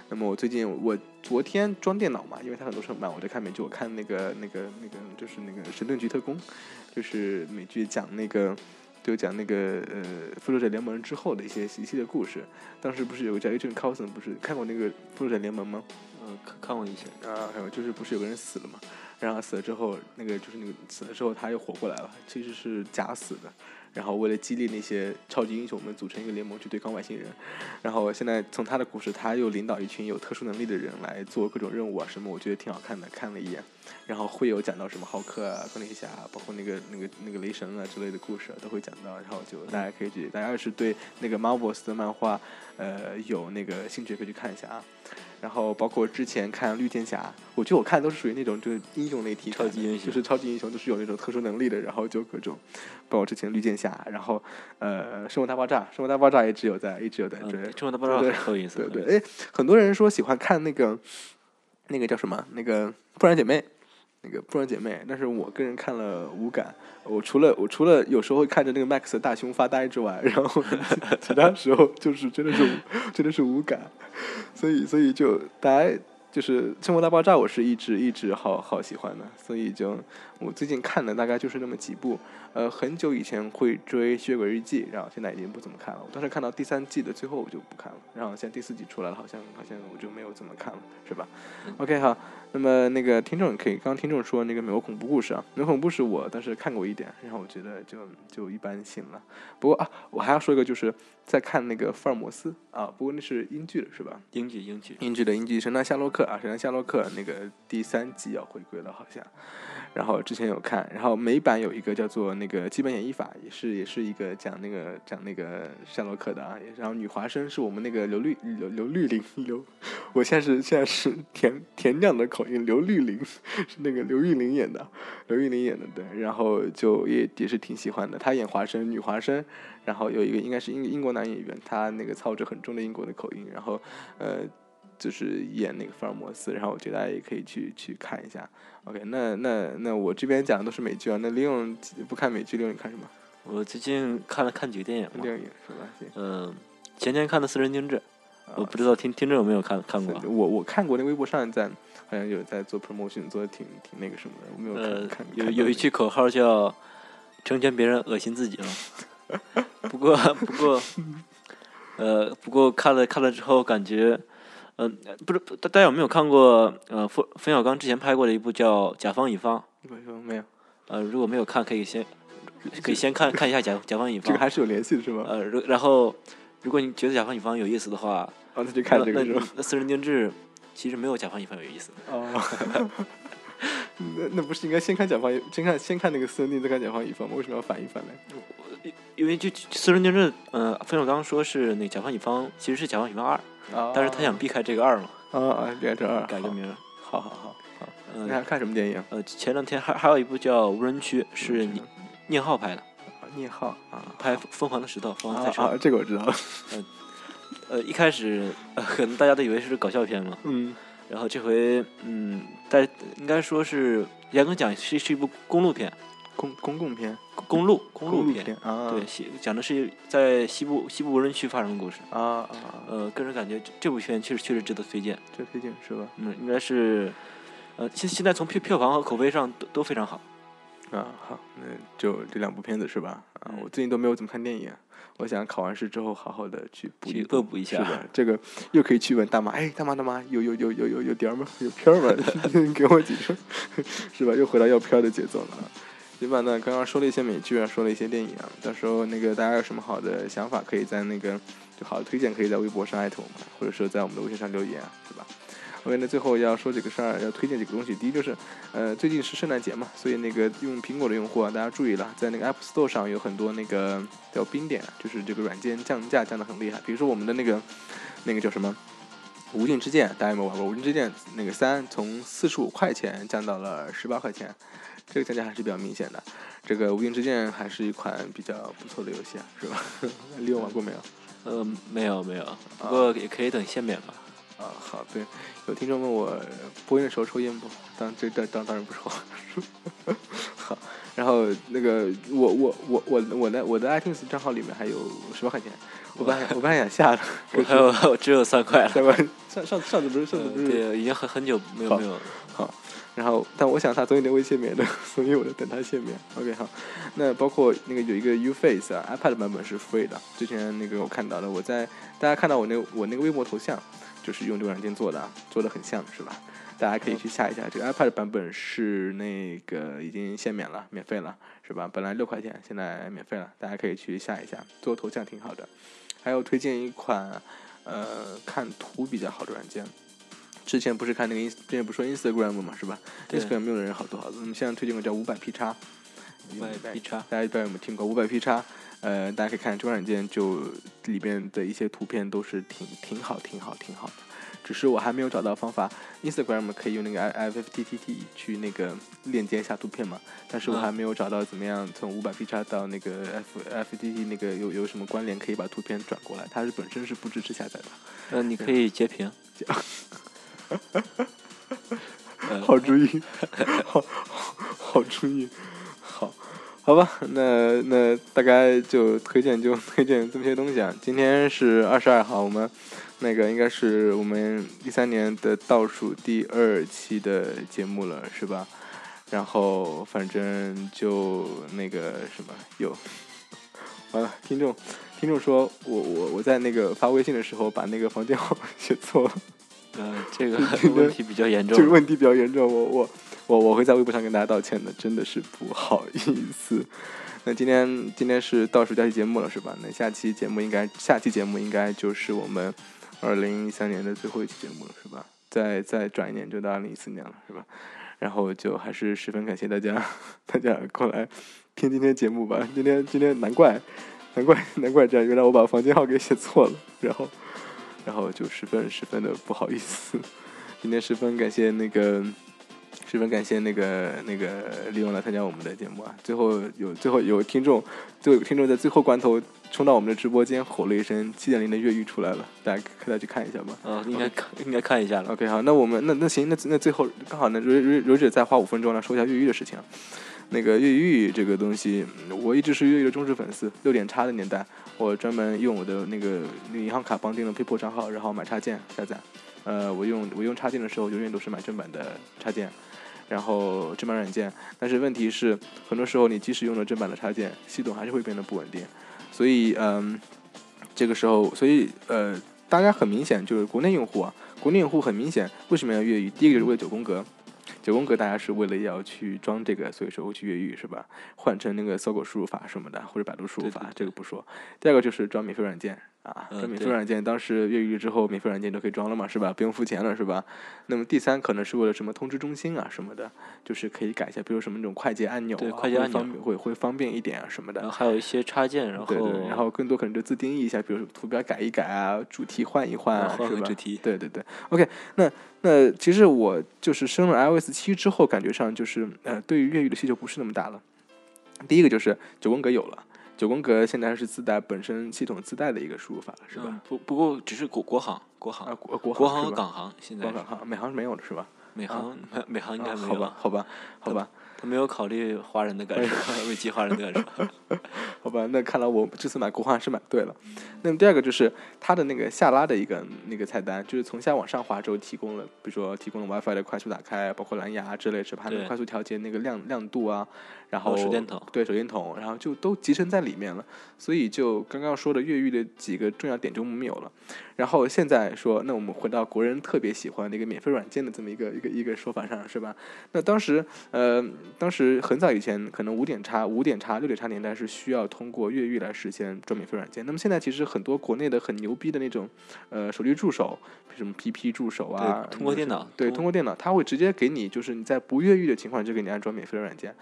那么我最近我昨天装电脑嘛，因为它很多时候慢，我在看美剧，我看那个那个那个就是那个《神盾局特工》，就是美剧讲那个就讲那个呃复仇者联盟之后的一些一系列故事。当时不是有个叫 Agent Coulson，不是看过那个复仇者联盟吗？嗯，看看过一些啊，还有就是不是有个人死了嘛？然后死了之后，那个就是那个死了之后他又活过来了，其实是假死的。然后为了激励那些超级英雄们组成一个联盟去对抗外星人，然后现在从他的故事，他又领导一群有特殊能力的人来做各种任务啊什么，我觉得挺好看的，看了一眼。然后会有讲到什么浩克啊、钢铁侠，包括那个那个那个雷神啊之类的故事都会讲到，然后就大家可以去，大家要是对那个 Marvel 的漫画呃有那个兴趣可以去看一下啊。然后包括之前看绿箭侠，我觉得我看都是属于那种就是英雄类题材，就是超级英雄都是有那种特殊能力的，然后就各种，包括之前绿箭侠，然后呃生活大爆炸，生活大爆炸一直有在一直有在追，生活大爆炸很有意思，对对，哎，很多人说喜欢看那个那个叫什么那个不然姐妹。那个不然姐妹，但是我个人看了无感。我除了我除了有时候看着那个 Max 的大胸发呆之外，然后 其他时候就是真的是真的是无感。所以所以就大家。就是《生活大爆炸》，我是一直一直好好喜欢的，所以就我最近看的大概就是那么几部。呃，很久以前会追《血鬼日记》，然后现在已经不怎么看了。我当时看到第三季的最后，我就不看了。然后现在第四季出来了，好像好像我就没有怎么看了，是吧？OK，好。那么那个听众可以，刚听众说那个美国恐怖故事啊，美国恐怖故事我当时看过一点，然后我觉得就就一般性了。不过啊，我还要说一个，就是在看那个福尔摩斯啊，不过那是英剧的，是吧？英剧，英剧，英剧的英剧《神探夏洛克》啊，《神探夏洛克》那个第三季要回归了，好像。然后之前有看，然后美版有一个叫做那个《基本演绎法》，也是也是一个讲那个讲那个夏洛克的啊。然后女华生是我们那个刘绿刘刘绿玲刘，我现在是现在是田田亮的口音，刘绿玲是那个刘玉玲演的，刘玉玲演的对。然后就也也是挺喜欢的，她演华生女华生，然后有一个应该是英英国男演员，他那个操着很重的英国的口音，然后呃。就是演那个福尔摩斯，然后我觉得大家也可以去去看一下。OK，那那那我这边讲的都是美剧啊。那利用不看美剧，利用你看什么？我最近看了看几个电影。电影是吧？嗯，前天看的《私人定制》，我不知道听听众有没有看看过。我我看过，那微博上在好像有在做 promotion，做的挺挺那个什么的。我没有看。有有一句口号叫“成全别人，恶心自己”嘛。不过不过，呃，不过看了看了之后感觉。嗯，不是，大大家有没有看过呃冯冯小刚之前拍过的一部叫《甲方乙方》？没有。呃，如果没有看，可以先可以先看看一下《甲甲方乙方》。这个还是有联系的是吗？呃，然后如果你觉得《甲方乙方》有意思的话，哦，那就看这个是吧？那私人定制其实没有《甲方乙方》有意思。哦。那那不是应该先看甲方先看先看那个私人定制，再看甲方乙方吗？为什么要反一反呢？因为就私人定制，嗯，冯小刚说是那甲方乙方其实是甲方乙方二。但是他想避开这个二嘛？啊啊，变成二，改个名。好好好好。你还看什么电影？呃，前两天还还有一部叫《无人区》，是聂聂浩拍的。宁浩啊，拍《疯狂的石头》《疯狂赛车》。这个我知道。嗯，呃，一开始呃，可能大家都以为是搞笑片嘛，嗯，然后这回嗯，但应该说是严格讲是是一部公路片，公公共片，公路公路片，啊，对，西讲的是在西部西部无人区发生的故事。啊啊，呃，个人感觉这这部片确实确实值得推荐。值得推荐是吧？嗯，应该是，呃，现现在从票票房和口碑上都都非常好。啊，好，那就这两部片子是吧？啊，嗯我最近都没有怎么看电影，我想考完试之后好好的去补去一恶补一下是吧？这个又可以去问大妈，哎，大妈大妈，有有有有有有碟吗？有片吗？你 给我几张，是吧？又回到要片的节奏了啊。行吧，那刚刚说了一些美剧啊，说了一些电影啊，到时候那个大家有什么好的想法，可以在那个就好的推荐，可以在微博上艾特我们，或者说在我们的微信上留言啊，对吧？OK，那最后要说几个事儿，要推荐几个东西。第一就是，呃，最近是圣诞节嘛，所以那个用苹果的用户啊，大家注意了，在那个 App Store 上有很多那个叫冰点，就是这个软件降价降得很厉害。比如说我们的那个那个叫什么《无尽之剑》，大家有没有玩过？《无尽之剑》那个三从四十五块钱降到了十八块钱，这个降价还是比较明显的。这个《无尽之剑》还是一款比较不错的游戏啊，是吧？你有玩过没有？呃，没有没有，不过也可以等限免吧。啊，好，对，有听众问我播音的时候抽烟不？当这当当当然不抽。好，然后那个我我我我我的我的 iTunes 账号里面还有十八块钱，我本来 我本来想下的，我还有我只有三块了。三块上上上次不是上次不是、对，已经很很久没有没有。好，然后但我想他总有一天会限免的，所以我就等他限免。OK，好，那包括那个有一个 UFace 啊，iPad 版本是 free 的。之前那个我看到了，我在大家看到我那个我那个微博头像，就是用这个软件做的，啊，做的很像是吧？大家可以去下一下。这个 iPad 版本是那个已经限免了，免费了，是吧？本来六块钱，现在免费了，大家可以去下一下，做头像挺好的。还有推荐一款呃看图比较好的软件。之前不是看那个 ins，之前不是说 Instagram 嘛，是吧？Instagram 用的人好多好多。我们现在推荐个叫五百 P 叉，五百 P 叉大家不知道有没有听过五百 P 叉？呃，大家可以看这款软件，就里边的一些图片都是挺挺好、挺好、挺好的。只是我还没有找到方法，Instagram 可以用那个 i f f t t t 去那个链接下图片嘛，但是我嗯还没有找到怎么样从五百 P 叉到那个 f f t t 那个有有什么关联可以把图片转过来，它是本身是不支持下载的。呃，你可以截屏。呃好主意，好好好主意，好，吧，那那大概就推荐就 推荐这么些东西啊。今天是二十二号，我们那个应该是我们一三年的倒数第二期的节目了，是吧？然后反正就那个什么有，完了，听众听众说我我我在那个发微信的时候把那个房间号 写错了。呃，这个 这个问题比较严重。这个问题比较严重，我我我我会在微博上跟大家道歉的，真的是不好意思。那今天今天是倒数第二期节目了，是吧？那下期节目应该下期节目应该就是我们二零一三年的最后一期节目了，是吧？再再转一年就到二零一四年了，是吧？然后就还是十分感谢大家，大家过来听今天节目吧。今天今天难怪难怪难怪这样，原来我把房间号给写错了，然后然后就十分十分的不好意思。今天十分感谢那个，十分感谢那个那个利用来参加我们的节目啊！最后有最后有听众，最后有听众在最后关头冲到我们的直播间吼了一声“七点零”的越狱出来了，大家大家去看一下吧。呃，应该看应该看一下了。OK，好，那我们那那行，那那最后刚好呢，柔柔柔姐再花五分钟来说一下越狱的事情啊。那个越狱这个东西，我一直是越狱的忠实粉丝。六点叉的年代，我专门用我的那个那银行卡绑定了 PayPal 账号，然后买插件下载。呃，我用我用插件的时候，永远都是买正版的插件，然后正版软件。但是问题是，很多时候你即使用了正版的插件，系统还是会变得不稳定。所以，嗯，这个时候，所以呃，大家很明显就是国内用户啊，国内用户很明显为什么要越狱？第一个就是为了九宫格，九宫格大家是为了要去装这个，所以说会去越狱是吧？换成那个搜狗输入法什么的，或者百度输入法这个不说。第二个就是装免费软件啊，嗯装免费软件，当时越狱之后，免费软件都可以装了嘛，是吧？不用付钱了，是吧？那么第三可能是为了什么通知中心啊什么的，就是可以改一下，比如什么那种快捷按钮啊，对快捷按钮会方会会方便一点啊什么的然。后还有一些插件，然后对对，然后更多可能就自定义一下，比如图标改一改啊，主题换一换啊，换是吧？主题。对对对，OK，那那其实我就是升了 iOS 七之后，感觉上就是呃，对于越狱的需求不是那么大了。第一个就是九宫格有了，九宫格现在是自带本身系统自带的一个输入法了，是吧？嗯，不不过只是国国行，国行，啊，国国国行是吧行和港行现在是国行行美行是没有的是吧？美行美美行应该啊没有，好吧，好吧，好吧。他没有考虑华人的感受，危及华人的感受。好吧，那看来我这次买国行是买对了。那么第二个就是它的那个下拉的一个那个菜单，就是从下往上滑之后提供了，比如说提供了 WiFi 的快速打开，包括蓝牙之类，是吧？还能对快速调节那个亮亮度啊，然后手电筒对手电筒，然后就都集成在里面了。所以就刚刚说的越狱的几个重要点就没有了。然后现在说，那我们回到国人特别喜欢的一个免费软件的这么一个一个一个说法上，是吧？那当时呃，当时很早以前，可能五点叉、五点叉、六点叉年代是需要通过越狱来实现装免费软件。那么现在其实很多国内的很牛逼的那种呃手机助手，比如什么 PP 助手啊，对通过电脑对，通通过电脑，它会直接给你，就是你在不越狱的情况就给你安装免费的软件。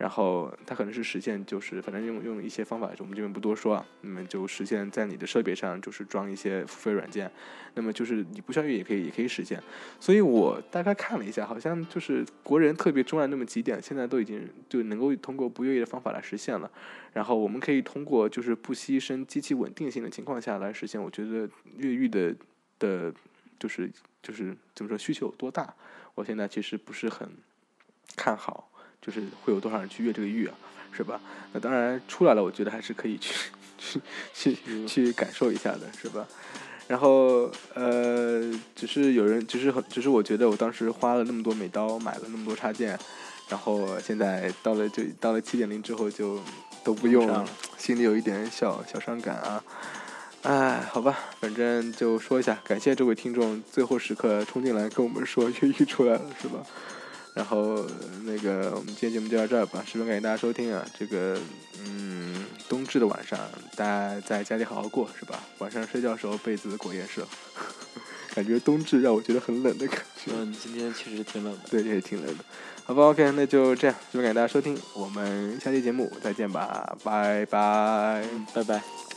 然后它可能是实现，就是反正用用一些方法，我们这边不多说啊。那么就实现，在你的设备上就是装一些付费软件，那么就是你不需要越也可以也可以实现。所以我大概看了一下，好像就是国人特别钟爱那么几点，现在都已经就能够通过不越狱的方法来实现了。然后我们可以通过就是不牺牲机器稳定性的情况下来实现。我觉得越狱的的，就是就是怎么说需求有多大，我现在其实不是很看好。就是会有多少人去越这个狱啊，是吧？那当然出来了，我觉得还是可以去去去去感受一下的，是吧？然后呃，只是有人，只是很，只是我觉得我当时花了那么多美刀买了那么多插件，然后现在到了就到了七点零之后就都不用了，心里有一点小小伤感啊。哎，好吧，反正就说一下，感谢这位听众最后时刻冲进来跟我们说越狱出来了，是吧？然后那个，我们今天节目就到这儿吧，十分感谢大家收听啊！这个，嗯，冬至的晚上，大家在家里好好过，是吧？晚上睡觉时候被子裹严实了，感觉冬至让我觉得很冷的感觉。嗯，今天确实挺冷的。对，也挺冷的。好吧，OK，那就这样，十分感谢大家收听，我们下期节目再见吧，拜拜。拜拜。